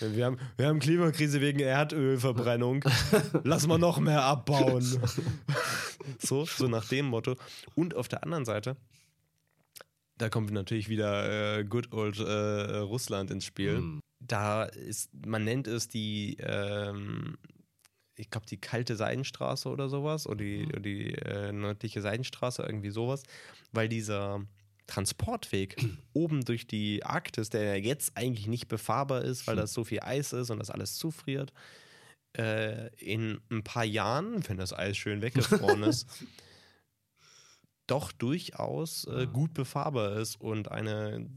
wir haben, wir haben Klimakrise wegen Erdölverbrennung. Lass mal noch mehr abbauen. so, so nach dem Motto. Und auf der anderen Seite, da kommt natürlich wieder äh, good old äh, Russland ins Spiel. Mhm. Da ist, man nennt es die, ähm, ich glaube, die kalte Seidenstraße oder sowas, oder die, oder die äh, nördliche Seidenstraße, irgendwie sowas, weil dieser Transportweg oben durch die Arktis, der ja jetzt eigentlich nicht befahrbar ist, weil das so viel Eis ist und das alles zufriert, äh, in ein paar Jahren, wenn das Eis schön weggefroren ist, doch durchaus äh, gut befahrbar ist und eine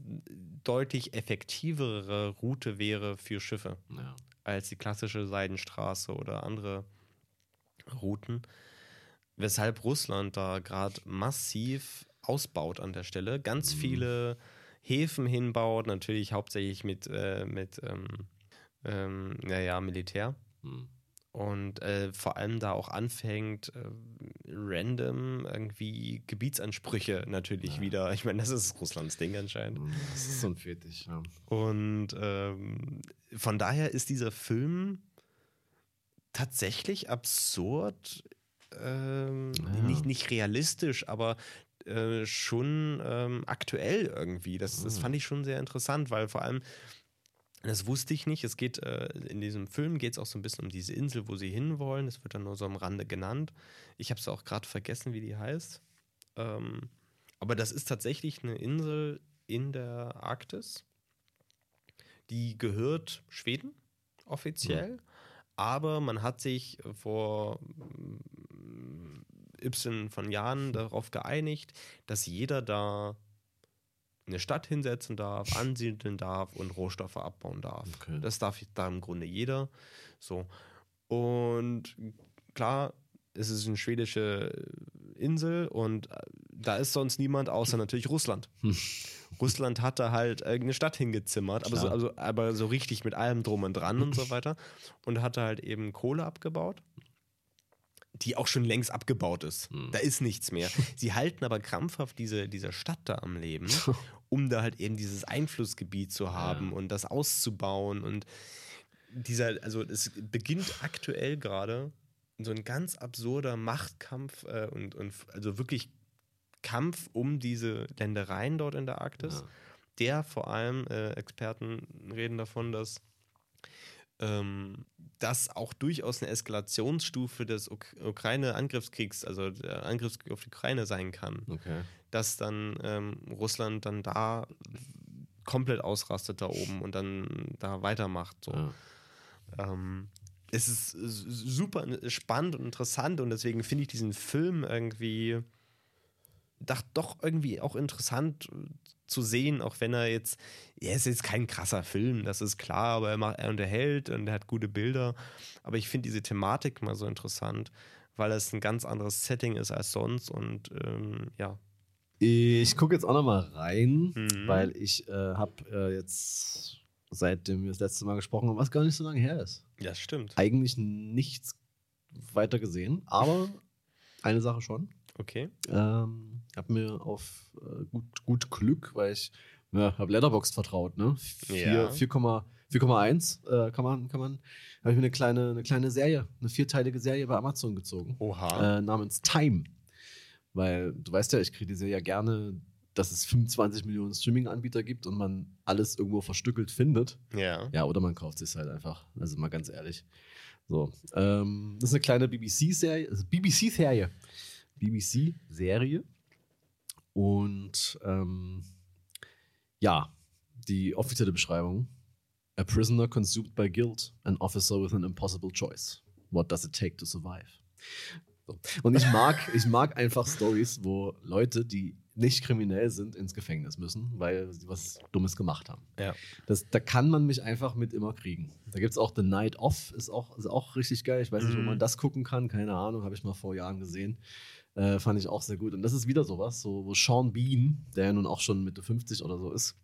deutlich effektivere Route wäre für Schiffe Ja. als die klassische Seidenstraße oder andere Routen, weshalb Russland da gerade massiv ausbaut an der Stelle. Ganz Mhm. viele Häfen hinbaut, natürlich hauptsächlich mit, äh, mit ähm, ähm, naja, Militär. Hm. Und äh, vor allem da auch anfängt, äh, random irgendwie Gebietsansprüche natürlich Ja. wieder. Ich meine, das ist Russlands Ding anscheinend. Das ist so ein Fetisch, ja. Und ähm, von daher ist dieser Film tatsächlich absurd, ähm, Ja. nicht, nicht realistisch, aber äh, schon ähm, aktuell irgendwie. Das, das Mhm. fand ich schon sehr interessant, weil vor allem, das wusste ich nicht, es geht äh, in diesem Film geht es auch so ein bisschen um diese Insel, wo sie hinwollen. Das wird dann nur so am Rande genannt. Ich habe es auch gerade vergessen, wie die heißt. Ähm, aber das ist tatsächlich eine Insel in der Arktis. Die gehört Schweden offiziell, aber man hat sich vor y von Jahren darauf geeinigt, dass jeder da eine Stadt hinsetzen darf, ansiedeln darf und Rohstoffe abbauen darf. Okay. Das darf da im Grunde jeder. So. Und klar, es ist eine schwedische Insel und äh, da ist sonst niemand außer natürlich Russland. Hm. Russland hat da halt irgendeine Stadt hingezimmert, aber so, also, aber so richtig mit allem drum und dran und so weiter. Und hatte halt eben Kohle abgebaut, die auch schon längst abgebaut ist. Hm. Da ist nichts mehr. Sie halten aber krampfhaft diese, diese Stadt da am Leben, um da halt eben dieses Einflussgebiet zu haben Ja. und das auszubauen. Und dieser, also es beginnt aktuell gerade so ein ganz absurder Machtkampf äh, und, und also wirklich Kampf um diese Ländereien dort in der Arktis, Ja. der vor allem, äh, Experten reden davon, dass ähm, das auch durchaus eine Eskalationsstufe des Uk Ukraine-Angriffskriegs, also der Angriffskrieg auf die Ukraine sein kann. Okay. Dass dann ähm, Russland dann da komplett ausrastet da oben und dann da weitermacht. So. Ja. Ähm, es ist super spannend und interessant und deswegen finde ich diesen Film irgendwie doch, doch irgendwie auch interessant zu sehen, auch wenn er jetzt, er ist jetzt kein krasser Film, das ist klar, aber er, macht, er unterhält und er hat gute Bilder. Aber ich finde diese Thematik mal so interessant, weil es ein ganz anderes Setting ist als sonst und ähm, ja. Ich gucke jetzt auch noch mal rein, Mhm. weil ich äh, habe äh, jetzt, seitdem wir das letzte Mal gesprochen haben, was gar nicht so lange her ist, Ja, stimmt. eigentlich nichts weiter gesehen, aber eine Sache schon. Okay. Ähm, habe mir auf äh, gut, gut Glück, weil ich ja, habe Letterboxd vertraut, ne? Ja. 4, 4,1 4,1 äh, kann man, kann man, habe ich mir eine kleine, eine kleine Serie, eine vierteilige Serie bei Amazon gezogen, Oha. äh, namens Time. Weil du weißt ja, ich kritisiere ja gerne, dass es 25 Millionen Streaming-Anbieter gibt und man alles irgendwo verstückelt findet. ja. Ja, oder man kauft es halt einfach. Also mal ganz ehrlich. So, ähm, das ist eine kleine BBC-Serie, also BBC-Serie. BBC-Serie. Und ähm, ja, die offizielle Beschreibung. A prisoner consumed by guilt, an officer with an impossible choice. What does it take to survive? So. Und ich mag, ich mag einfach Stories, wo Leute, die nicht kriminell sind, ins Gefängnis müssen, weil sie was Dummes gemacht haben. Ja. Das, da kann man mich einfach mit immer kriegen. Da gibt es auch The Night Off, ist auch, ist auch richtig geil. Ich weiß nicht, wo Mhm. man das gucken kann, keine Ahnung, habe ich mal vor Jahren gesehen. Äh, fand ich auch sehr gut. Und das ist wieder sowas, so, wo Sean Bean, der ja nun auch schon Mitte 50 oder so ist,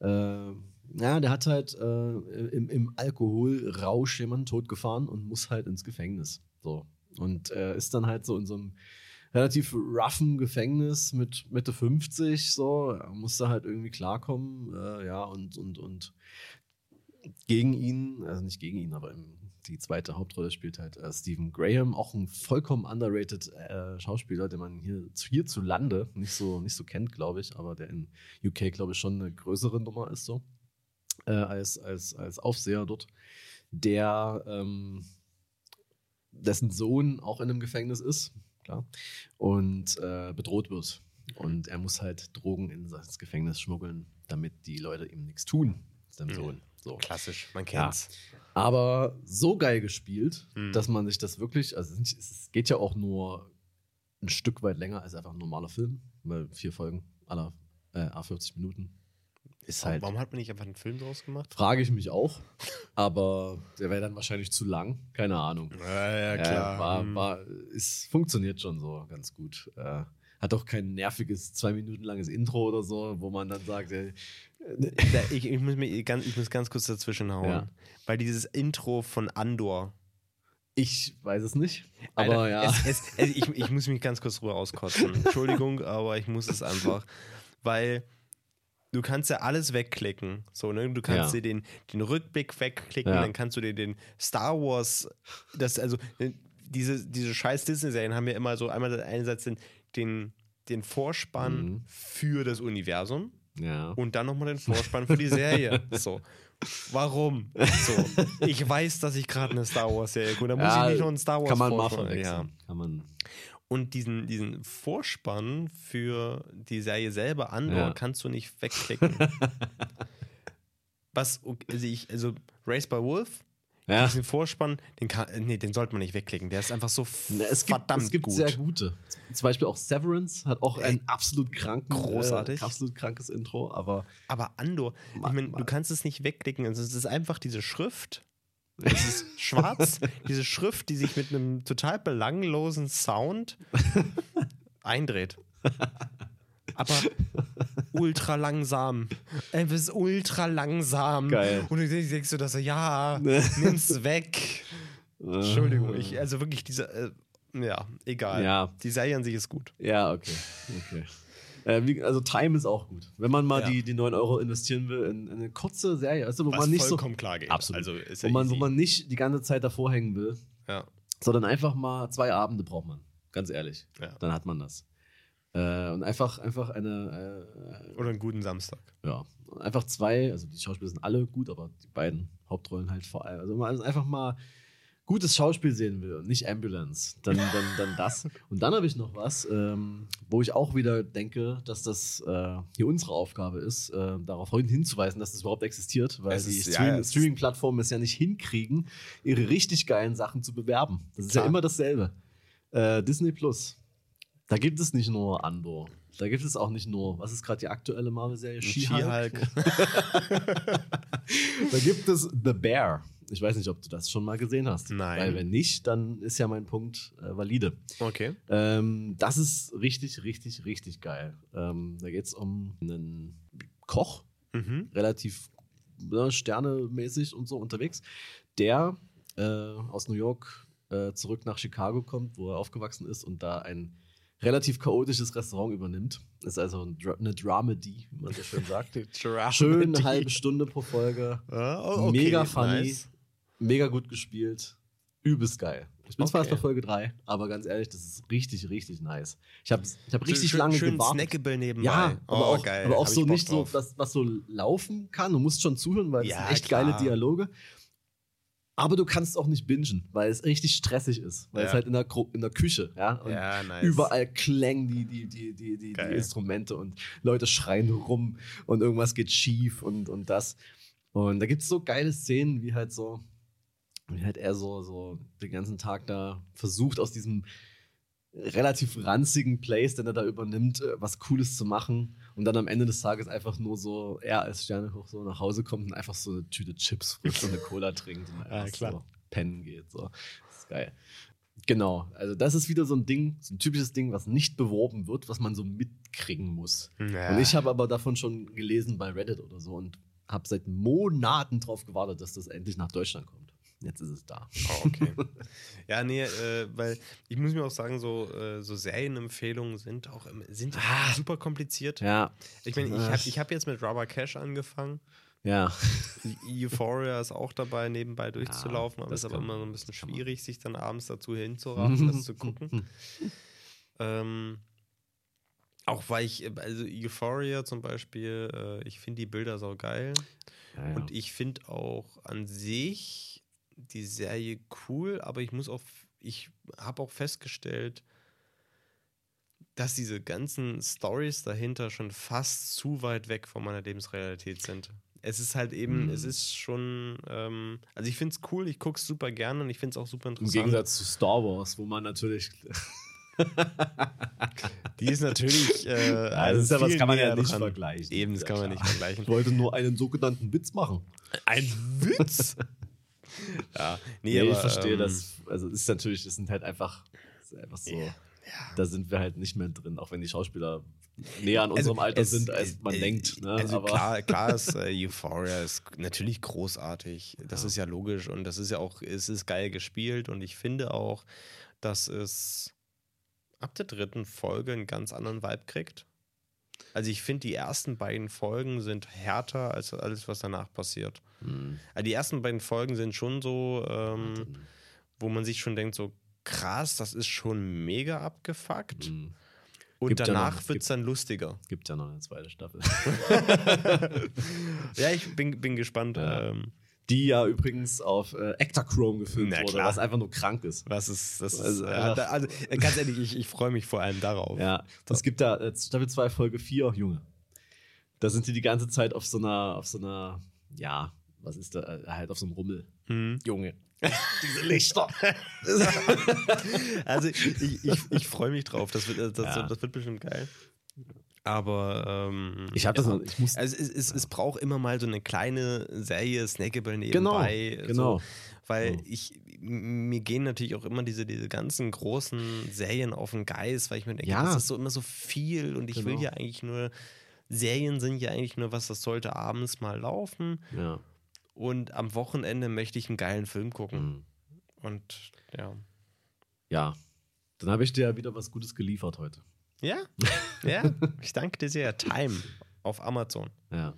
äh, ja, der hat halt äh, im, im Alkoholrausch jemanden totgefahren und muss halt ins Gefängnis. So. Und ist dann halt so in so einem relativ roughen Gefängnis mit Mitte 50, so, musste halt irgendwie klarkommen, äh, ja, und, und, und gegen ihn, also nicht gegen ihn, aber im, die zweite Hauptrolle spielt halt äh, Stephen Graham, auch ein vollkommen underrated äh, Schauspieler, den man hier hierzulande nicht so, nicht so kennt, glaube ich, aber der in UK, glaube ich, schon eine größere Nummer ist, so, äh, als, als, als Aufseher dort, der, ähm, dessen Sohn auch in einem Gefängnis ist, klar, und äh, bedroht wird. Und er muss halt Drogen in das Gefängnis schmuggeln, damit die Leute ihm nichts tun, seinem. Sohn. So. Klassisch, man Ja. kennt's. Aber so geil gespielt, Mhm. dass man sich das wirklich, also es geht ja auch nur ein Stück weit länger als einfach ein normaler Film, weil vier Folgen aller äh, A40 Minuten. ist halt. Warum hat man nicht einfach einen Film draus gemacht? Frage ich mich auch. Aber der wäre dann wahrscheinlich zu lang. Keine Ahnung. Ja, Ja, war, war, es funktioniert schon so ganz gut. Äh, hat auch kein nerviges, zwei Minuten langes Intro oder so, wo man dann sagt, ey, ich, ich, muss mir ganz, ich muss ganz kurz dazwischen hauen. Ja. Weil dieses Intro von Andor. ich weiß es nicht. Aber Alter, ja. Es, es, es, ich, ich muss mich ganz kurz drüber auskotzen. Entschuldigung, aber ich muss es einfach. Weil du kannst ja alles wegklicken. So, ne? Du kannst Ja. dir den, den Rückblick wegklicken, Ja. dann kannst du dir den Star Wars, das, also äh, diese, diese scheiß Disney-Serien haben ja immer so einmal einerseits den, den, den Vorspann Mhm. für das Universum ja. und dann nochmal den Vorspann für die Serie. So. Warum? So. Ich weiß, dass ich gerade eine Star Wars-Serie gucke. Da muss Ja, ich nicht noch einen Star Wars Kann man Vorspann- verwechseln. Kann man. Und diesen, diesen Vorspann für die Serie selber Andor Ja. kannst du nicht wegklicken. Was, also ich, also Race by Wolf, Ja. diesen Vorspann, den kann, nee, den sollte man nicht wegklicken. Der ist einfach so es gibt, verdammt es gibt gut. sehr gute. Zum Beispiel auch Severance hat auch ein absolut kranken, Großartig. Äh, absolut krankes Intro, aber Aber Andor, ich Ma- meine, du kannst es nicht wegklicken. Also es ist einfach diese Schrift. Es ist schwarz, diese Schrift, die sich mit einem total belanglosen Sound eindreht. Aber ultra langsam. Es ist ultra langsam. Geil. Und du denkst du, dass so, ja, nimm's weg. Entschuldigung, ich, also wirklich diese, äh, ja, egal. Ja. Die Serie an sich ist gut. Ja, okay. okay. Äh, wie, also Time ist auch gut. Wenn man mal Ja. die, die 9 Euro investieren will in, in eine kurze Serie, also wo Was man nicht so. vollkommen klar geht. Absolut. Also ist Wo ja man, wo easy. man nicht die ganze Zeit davor hängen will, ja, sondern einfach mal zwei Abende braucht man. Ganz ehrlich. ja. Dann hat man das. Äh, und einfach, einfach eine, äh, Oder einen guten Samstag. ja, einfach zwei, also die Schauspieler sind alle gut, aber die beiden Hauptrollen halt vor allem. Also wenn man einfach mal gutes Schauspiel sehen will und nicht Ambulance, dann, dann, dann das. Und dann habe ich noch was, ähm, wo ich auch wieder denke, dass das äh, hier unsere Aufgabe ist, äh, darauf hinzuweisen, dass das überhaupt existiert, weil Es die ja, Stream ja, Streaming-Plattformen es ja nicht hinkriegen, ihre richtig geilen Sachen zu bewerben. Das ist ja Klar. immer dasselbe. Äh, Disney Plus. Da gibt es nicht nur Andor. Da gibt es auch nicht nur, was ist gerade die aktuelle Marvel-Serie? She-Hulk. Da gibt es The Bear. Ich weiß nicht, ob du das schon mal gesehen hast. Nein. Weil wenn nicht, dann ist ja mein Punkt äh, valide. Okay. Ähm, das ist richtig, richtig, richtig geil. Ähm, da geht es um einen Koch, Mhm. relativ ne, sternemäßig und so unterwegs, der äh, aus New York äh, zurück nach Chicago kommt, wo er aufgewachsen ist und da ein relativ chaotisches Restaurant übernimmt. Das ist also eine Dramedy, wie man so schön sagt. Schön eine halbe Stunde pro Folge. Ah, oh, okay, Mega funny. nice. Mega gut gespielt. Übelst geil. Ich bin zwar erst Okay. bei Folge 3, aber ganz ehrlich, das ist richtig, richtig nice. Ich habe ich hab richtig schön, lange schön gewartet. snackable nebenbei. Ja, aber oh, auch, geil. aber auch Hab so nicht so, drauf. dass, was so laufen kann. Du musst schon zuhören, weil es Ja, sind echt klar. geile Dialoge. Aber du kannst auch nicht bingen, weil es richtig stressig ist. Weil Ja. es halt in der, Gru- in der Küche, ja. Und Ja, nice. Überall klängen die, die, die, die, die, die. Instrumente und Leute schreien rum und irgendwas geht schief und, und das. Und da gibt es so geile Szenen, wie halt so, wie halt er so, so den ganzen Tag da versucht, aus diesem relativ ranzigen Place, den er da übernimmt, äh, was Cooles zu machen und dann am Ende des Tages einfach nur so, er als Sternehoch so nach Hause kommt und einfach so eine Tüte Chips frisst und eine Cola trinkt und Ja, einfach klar. so pennen geht. So. Das ist geil. Genau, also das ist wieder so ein Ding, so ein typisches Ding, was nicht beworben wird, was man so mitkriegen muss. Ja. Und ich habe aber davon schon gelesen bei Reddit oder so und habe seit Monaten drauf gewartet, dass das endlich nach Deutschland kommt. Jetzt ist es da. Oh, okay. ja, nee, äh, weil ich muss mir auch sagen, so, äh, so Serienempfehlungen sind auch im- sind ja Ah. super kompliziert. Ja, Ich meine, ich Ach. habe ich hab jetzt mit Rubber Cash angefangen. ja. Euphoria ist auch dabei, nebenbei durchzulaufen, aber das ist aber immer so ein bisschen schwierig, sich dann abends dazu hinzuraffen, das zu gucken. Ähm, auch weil ich, äh, also Euphoria zum Beispiel, äh, ich finde die Bilder sau geil. ja, ja. Und ich finde auch an sich die Serie cool, aber ich muss auch, ich habe auch festgestellt, dass diese ganzen Stories dahinter schon fast zu weit weg von meiner Lebensrealität sind. Es ist halt eben, Mhm. es ist schon, ähm, also ich finde es cool, ich gucke es super gerne und ich finde es auch super Im interessant. Gegensatz zu Star Wars, wo man natürlich Die ist natürlich. Äh, das ist ja was viel kann man ja nicht dran. vergleichen. Eben, das Ja, kann man klar. nicht vergleichen. Ich wollte nur einen sogenannten Witz machen. Ein Witz? ja, nee, Nee, aber, ich verstehe ähm, das. Also, es ist natürlich, das sind halt einfach, einfach so. Ja. Da sind wir halt nicht mehr drin, auch wenn die Schauspieler näher an unserem Alter Also es- sind, als man äh, denkt. Ne? Also Aber klar, klar ist äh, Euphoria ist natürlich großartig. Das ist ja logisch und das ist ja auch, es ist geil gespielt und ich finde auch, dass es ab der dritten Folge einen ganz anderen Vibe kriegt. Also ich finde, die ersten beiden Folgen sind härter als alles, was danach passiert. Hm, Also die ersten beiden Folgen sind schon so, ähm, wo man sich schon denkt, so krass, das ist schon mega abgefuckt. hm, Und Gibt ja danach noch- wird es dann lustiger. gibt ja noch eine zweite Staffel. Ja, ich bin, bin gespannt. Ja. Ähm, Die ja übrigens auf äh, Ektachrome gefilmt Na wurde, klar. was einfach nur krank ist. was ist, das ist, Also äh, einfach- da, also, äh, ganz ehrlich, ich, ich freue mich vor allem darauf. Ja, es gibt da äh, Staffel 2, Folge 4, Junge. Da sind die die ganze Zeit auf so einer, auf so einer, ja, was ist da, äh, halt auf so einem Rummel. Hm. Junge. Diese Lichter. Also ich, ich, ich, freue mich drauf. Das wird, äh, das, Ja. das wird bestimmt geil. Aber ähm, Ich habe das ja. noch, ich muss. Also es, es, es braucht immer mal so eine kleine Serie, Snackable Genau, nebenbei. genau. So, weil Genau. ich, mir gehen natürlich auch immer diese, diese ganzen großen Serien auf den Geist, weil ich mir denke, Ja. das ist so immer so viel und ich will Genau. ja eigentlich nur, Serien sind ja eigentlich nur was, das sollte abends mal laufen ja. Und am Wochenende möchte ich einen geilen Film gucken. hm. Und ja. ja. Dann habe ich dir ja wieder was Gutes geliefert heute. Ja, ja, ich danke dir sehr. Time auf Amazon. Ja.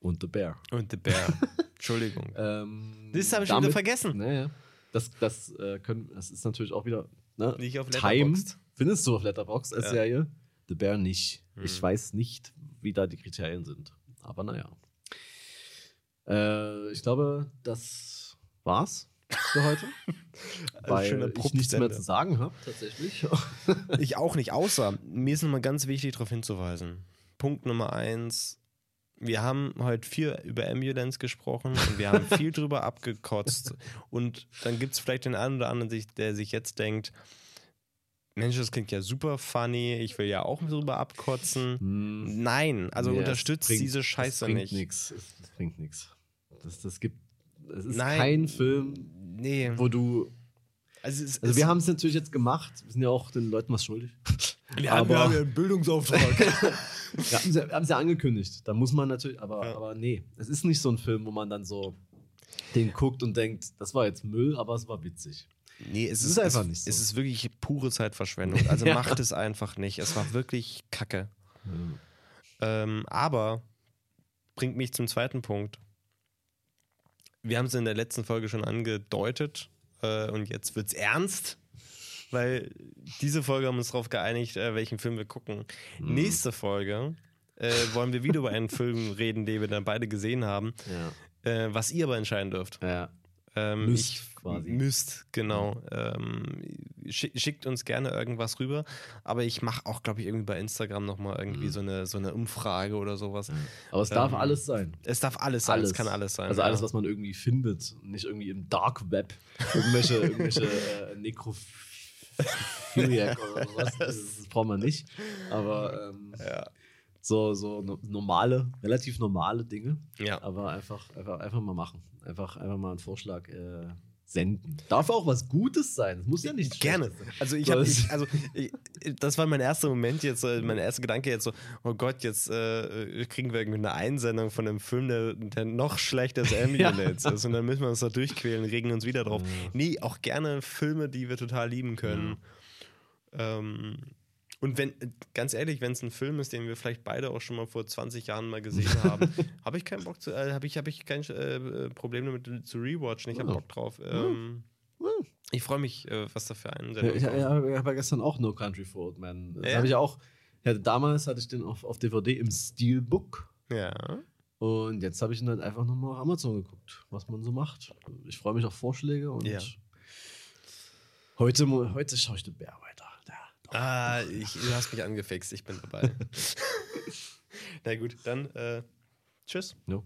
Und The Bear. Und The Bear. Entschuldigung. Ähm, Das habe ich schon wieder damit- vergessen. Naja. Das, das, äh, können, das ist natürlich auch wieder. Ne? Nicht auf Time Letterboxd. findest du auf Letterboxd als Ja. Serie. The Bear nicht. Hm. Ich weiß nicht, wie da die Kriterien sind. Aber naja. Äh, ich glaube, das war's für heute. weil schön ich nichts mehr zu sagen habe, tatsächlich. Ich auch nicht, außer mir ist nochmal ganz wichtig darauf hinzuweisen. Punkt Nummer eins. Wir haben heute viel über Ambulance gesprochen und wir haben viel drüber abgekotzt. Und dann gibt es vielleicht den einen oder anderen, der sich jetzt denkt, Mensch, das klingt ja super funny, ich will ja auch drüber abkotzen. Hm, Nein, also es unterstützt bringt- diese Scheiße bringt nicht. Nix. Es, es bringt nichts. Das, das gibt. Es ist Nein. kein Film, Nee. wo du. Also, es, Also wir haben es natürlich jetzt gemacht. Wir sind ja auch den Leuten was schuldig. wir aber- haben ja einen Bildungsauftrag. Wir haben es ja, ja angekündigt. Da muss man natürlich, aber, Ja. aber nee, es ist nicht so ein Film, wo man dann so den guckt und denkt, das war jetzt Müll, aber es war witzig. Nee, es ist, ist einfach es, nicht so. Es ist wirklich pure Zeitverschwendung. Also Ja. macht es einfach nicht. Es war wirklich kacke. Ähm, aber bringt mich zum zweiten Punkt. Wir haben es in der letzten Folge schon angedeutet äh, und jetzt wird es ernst, weil diese Folge haben wir uns darauf geeinigt, äh, welchen Film wir gucken. Mhm. Nächste Folge äh, wollen wir wieder über einen Film reden, den wir dann beide gesehen haben, Ja. äh, was ihr aber entscheiden dürft. ja. Ähm, ich, quasi. Müsst, genau. Ähm, schick, schickt uns gerne irgendwas rüber, aber ich mache auch, glaube ich, irgendwie bei Instagram nochmal irgendwie Mhm. so, eine, so eine Umfrage oder sowas. Aber es darf Ähm, alles sein. Es darf alles sein, es kann alles sein. Also alles, ja. was man irgendwie findet, nicht irgendwie im Dark Web. Irgendwelche, irgendwelche äh, Nekrophiliac oder sowas. Das, das braucht man nicht. Aber ähm, Ja. so, so no- normale, relativ normale Dinge. Ja. Aber einfach, einfach, einfach mal machen. Einfach, einfach mal einen Vorschlag äh, senden. Darf auch was Gutes sein. Es muss ja nicht Gerne. sein. Also ich habe, also ich, das war mein erster Moment jetzt, äh, mein erster Gedanke jetzt so, oh Gott, jetzt äh, kriegen wir irgendwie eine Einsendung von einem Film, der, der noch schlechter als Ambulance ist und dann müssen wir uns da durchquälen, regen uns wieder drauf. Ja. Nee, auch gerne Filme, die wir total lieben können. Ähm, und wenn, ganz ehrlich, wenn es ein Film ist, den wir vielleicht beide auch schon mal vor 20 Jahren mal gesehen haben, habe ich keinen Bock zu, äh, habe ich, hab ich kein äh, Problem damit zu rewatchen. Ich habe. Bock drauf. Ähm, ich freue mich, äh, was da für einen ich, ich, ich habe ja gestern auch No Country for Old Men. Ja? habe ich auch. Ja, damals hatte ich den auf, auf DVD im Steelbook. Ja. Und jetzt habe ich ihn dann einfach nochmal auf Amazon geguckt, was man so macht. Ich freue mich auf Vorschläge und Ja. heute, heute schaue ich den Bär weiter. Ah, ich, du hast mich angefixt, ich bin dabei. Na gut, dann äh, tschüss. No.